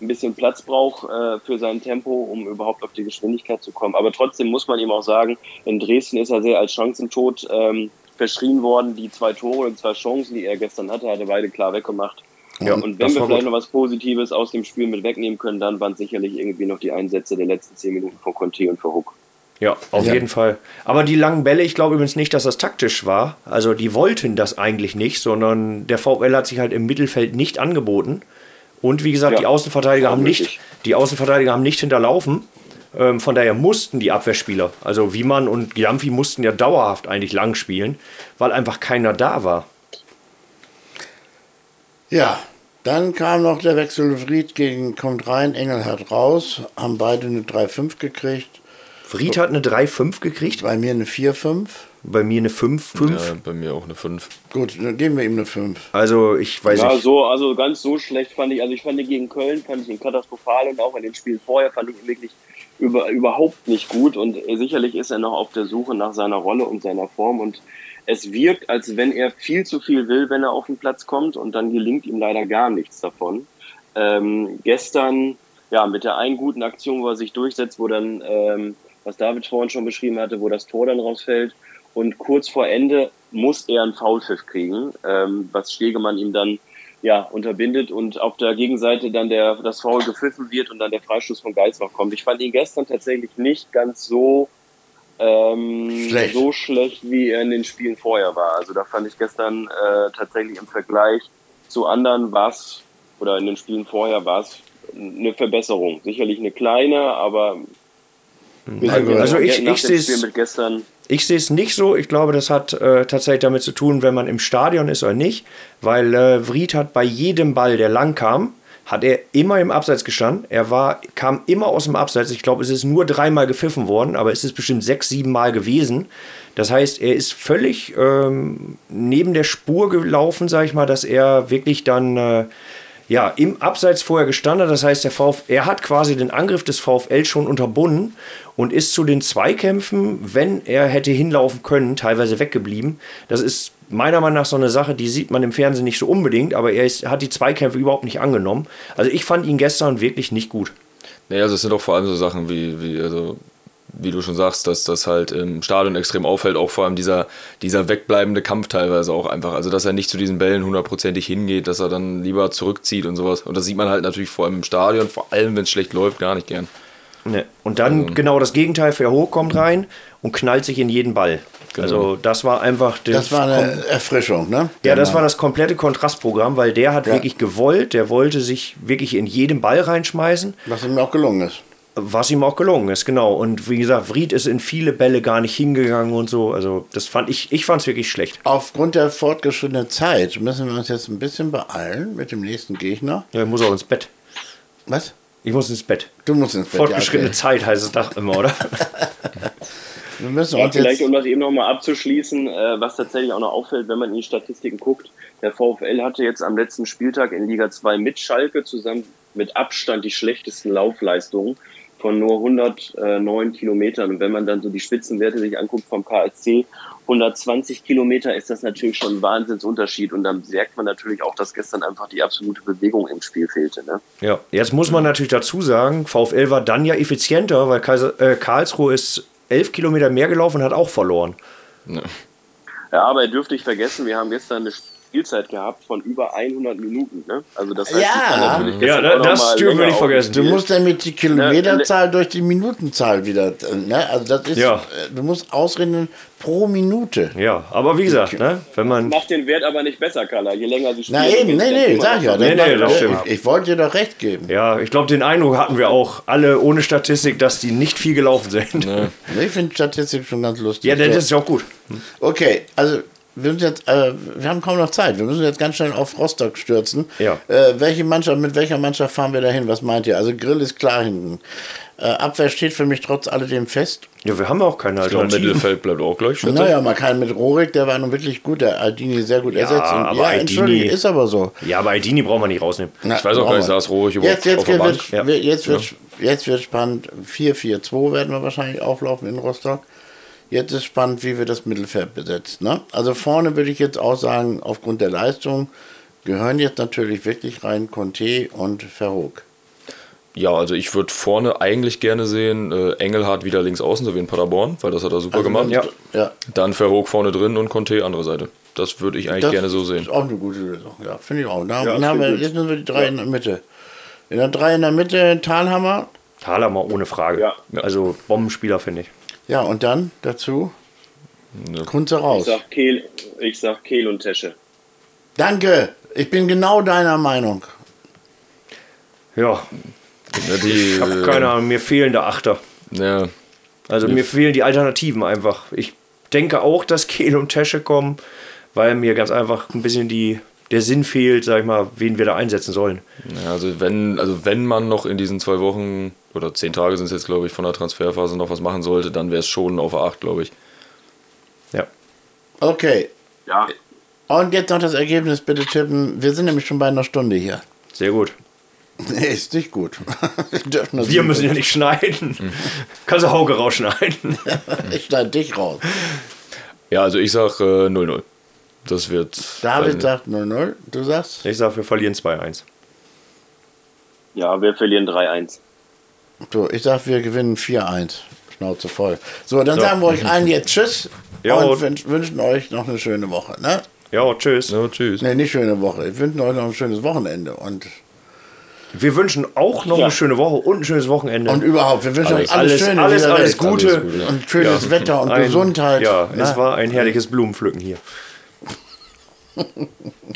ein bisschen Platz braucht äh, für sein Tempo, um überhaupt auf die Geschwindigkeit zu kommen. Aber trotzdem muss man ihm auch sagen, in Dresden ist er sehr als Chancentod ähm, verschrien worden. Die zwei Tore und zwei Chancen, die er gestern hatte, hat er beide klar weggemacht. Ja, und wenn wir vielleicht gut. noch was Positives aus dem Spiel mit wegnehmen können, dann waren es sicherlich irgendwie noch die Einsätze der letzten zehn Minuten von Conte und Verhook. Ja, auf Ja. jeden Fall. Aber die langen Bälle, ich glaube übrigens nicht, dass das taktisch war. Also die wollten das eigentlich nicht, sondern der VfL hat sich halt im Mittelfeld nicht angeboten. Und wie gesagt, Ja, die Außenverteidiger haben nicht, die Außenverteidiger haben nicht hinterlaufen. Ähm, von daher mussten die Abwehrspieler, also Wiemann und Giamfi mussten ja dauerhaft eigentlich lang spielen, weil einfach keiner da war. Ja, dann kam noch der Wechsel Fried gegen kommt rein, Engelhardt raus, haben beide eine 3,5 gekriegt. Fried hat eine 3-5 gekriegt, Bei mir eine 4,5. bei mir eine 5-5. Ja, bei mir auch eine 5. Gut, dann geben wir ihm eine 5. Also ich weiß Ja, nicht. so, also ganz so schlecht fand ich, also ich fand ihn gegen Köln, fand ich ihn katastrophal und auch in den Spielen vorher fand ich ihn wirklich über, überhaupt nicht gut. Und sicherlich ist er noch auf der Suche nach seiner Rolle und seiner Form. Und es wirkt, als wenn er viel zu viel will, wenn er auf den Platz kommt. Und dann gelingt ihm leider gar nichts davon. Ähm, gestern, ja, mit der einen guten Aktion, wo er sich durchsetzt, wo dann, ähm, was David vorhin schon beschrieben hatte, wo das Tor dann rausfällt. Und kurz vor Ende muss er einen Foulpfiff kriegen, ähm, was Stegemann ihm dann ja, unterbindet und auf der Gegenseite dann der, das Foul gepfiffen wird und dann der Freistoß von Geisbach kommt. Ich fand ihn gestern tatsächlich nicht ganz so, ähm, Schlecht. so schlecht, wie er in den Spielen vorher war. Also da fand ich gestern äh, tatsächlich im Vergleich zu anderen war es, oder in den Spielen vorher war es eine Verbesserung. Sicherlich eine kleine, aber sind Also ja ich- ich seh's- Spiel mit gestern Ich sehe es nicht so. Ich glaube, das hat äh, tatsächlich damit zu tun, wenn man im Stadion ist oder nicht. Weil äh, Vried hat bei jedem Ball, der lang kam, hat er immer im Abseits gestanden. Er war, kam immer aus dem Abseits. Ich glaube, es ist nur dreimal gepfiffen worden, aber es ist bestimmt sechs, sieben Mal gewesen. Das heißt, er ist völlig ähm, neben der Spur gelaufen, sage ich mal, dass er wirklich dann äh, ja, im Abseits vorher gestanden. Das heißt, der VfL, er hat quasi den Angriff des VfL schon unterbunden und ist zu den Zweikämpfen, wenn er hätte hinlaufen können, teilweise weggeblieben. Das ist meiner Meinung nach so eine Sache, die sieht man im Fernsehen nicht so unbedingt, aber er ist, hat die Zweikämpfe überhaupt nicht angenommen. Also ich fand ihn gestern wirklich nicht gut. Nee, also es sind auch vor allem so Sachen wie, wie, also, wie du schon sagst, dass das halt im Stadion extrem auffällt, auch vor allem dieser, dieser wegbleibende Kampf teilweise auch einfach. Also dass er nicht zu diesen Bällen hundertprozentig hingeht, dass er dann lieber zurückzieht und sowas. Und das sieht man halt natürlich vor allem im Stadion, vor allem wenn es schlecht läuft, gar nicht gern. Ne. Und dann genau das Gegenteil, Verhoog kommt rein und knallt sich in jeden Ball. Also das war einfach Das war eine Erfrischung, ne? Ja, das war das komplette Kontrastprogramm, weil der hat Ja. wirklich gewollt, der wollte sich wirklich in jeden Ball reinschmeißen, Was ihm auch gelungen ist. Was ihm auch gelungen ist, genau. Und wie gesagt, Vried ist in viele Bälle gar nicht hingegangen und so. Also das fand ich, ich fand es wirklich schlecht. Aufgrund der fortgeschrittenen Zeit müssen wir uns jetzt ein bisschen beeilen mit dem nächsten Gegner. Ja, ich muss auch ins Bett. Was? Ich muss ins Bett. Du musst ins Bett. Fortgeschrittene ja, okay. Zeit heißt es doch immer, oder? Wir müssen Ja, uns vielleicht, jetzt, um das eben nochmal abzuschließen, äh, was tatsächlich auch noch auffällt, wenn man in die Statistiken guckt. Der VfL hatte jetzt am letzten Spieltag in Liga 2 mit Schalke zusammen mit Abstand die schlechtesten Laufleistungen von nur 109 Kilometern. Und wenn man dann so die Spitzenwerte sich anguckt vom KSC, 120 Kilometer ist das natürlich schon ein Wahnsinnsunterschied. Und dann merkt man natürlich auch, dass gestern einfach die absolute Bewegung im Spiel fehlte. Ne? ja. Jetzt muss man natürlich dazu sagen, VfL war dann ja effizienter, weil Kaiser, äh, Karlsruhe ist elf Kilometer mehr gelaufen und hat auch verloren. Ja, aber ihr dürft nicht vergessen, wir haben gestern eine Spielzeit gehabt von über 100 Minuten. Ne? Also das heißt, Ja. natürlich Ja, da- das dürfen wir nicht vergessen. Du musst damit die Kilometerzahl durch die Minutenzahl wieder. äh, Ne? Also das ist. Ja. äh, Du musst ausrechnen pro Minute. Ja, aber wie gesagt, ne, wenn man. Macht den Wert aber nicht besser, Carla. Je länger sie spielen. Na eben, nee, ja nee, sag ja. Nee, nee, das stimmt. Ich, ich wollte dir doch recht geben. Ja, ich glaube, den Eindruck hatten wir auch alle ohne Statistik, dass die nicht viel gelaufen sind. Nee, Ich finde Statistik schon ganz lustig. Ja, das ist ja auch gut. Okay, also wir, müssen jetzt, äh, wir haben kaum noch Zeit. Wir müssen jetzt ganz schnell auf Rostock stürzen. Ja. Äh, welche Mannschaft, mit welcher Mannschaft fahren wir dahin? Was meint ihr? Also Grill ist klar hinten. Äh, Abwehr steht für mich trotz alledem fest. Ja, wir haben ja auch keine Ich glaube, Alternativen. Mittelfeld bleibt auch gleich. schätze ich. Naja, mal keinen mit Rorik, der war nun wirklich gut, der Aldini sehr gut ersetzt. Und, aber ja, Aldini- ist aber so. Ja, aber Aldini brauchen wir nicht rausnehmen. Na, Ich weiß auch gar nicht, saß Rohrig überhaupt Jetzt, jetzt, auf der wird, Bank? Ja. wird, jetzt, wird, jetzt wird spannend. 4-4-2 werden wir wahrscheinlich auflaufen in Rostock. Jetzt ist spannend, wie wir das Mittelfeld besetzt. Ne? Also vorne würde ich jetzt auch sagen, aufgrund der Leistung gehören jetzt natürlich wirklich rein Conte und Verhoog. Ja, also ich würde vorne eigentlich gerne sehen, äh, Engelhardt wieder links außen, so wie in Paderborn, weil das hat er super gemacht. ja. Ja, Dann Verhoog vorne drin und Conte andere Seite. Das würde ich eigentlich das gerne so sehen. ist auch eine gute Lösung. Ja, finde ich auch. Da, Ja, dann haben wir, jetzt müssen wir die drei in der Mitte. In der drei in der Mitte, Talhammer. Mal ohne Frage. Ja. Also Bombenspieler, finde ich. Ja, und dann dazu Ja. Kunze Ich raus. sag Kehl, ich sag Kehl und Tesche. Danke, ich bin genau deiner Meinung. Ja, Ja, die, ich habe keine Ahnung, mir fehlen da Achter. Ja, Also mir fehlen die Alternativen einfach. Ich denke auch, dass Kehl und Tesche kommen, weil mir ganz einfach ein bisschen die, der Sinn fehlt, sag ich mal, wen wir da einsetzen sollen. Ja, also wenn, also wenn man noch in diesen zwei Wochen oder zehn Tage sind es jetzt, glaube ich, von der Transferphase noch was machen sollte, dann wäre es schon auf der 8, glaube ich. Ja. Okay, Ja, und jetzt noch das Ergebnis bitte tippen. Wir sind nämlich schon bei einer Stunde hier. Sehr gut. Nee, ist nicht gut. wir Wir müssen ja nicht schneiden. Kannst du Hauke rausschneiden. Ich schneide dich raus. Ja, also ich sag äh, 0-0. Das wird. David sagt 0-0. Du sagst? Ich sag, wir verlieren 2-1. ja, wir verlieren 3-1. So, ich sag, wir gewinnen 4-1. Schnauze voll. So, dann So. sagen wir euch allen jetzt Tschüss Ja, und und- wün- wünschen euch noch eine schöne Woche. Ne? Ja, tschüss. Ja, tschüss. Nee, nicht schöne Woche. Wir wünschen euch noch ein schönes Wochenende. Und, Wir wünschen auch noch Ja. eine schöne Woche und ein schönes Wochenende. und überhaupt, wir wünschen Alles- euch alles, alles, Schöne. alles, alles. Alles Gute, ja. Und schönes Wetter und Ein- Gesundheit. Ja, ne? es war ein herrliches Blumenpflücken hier.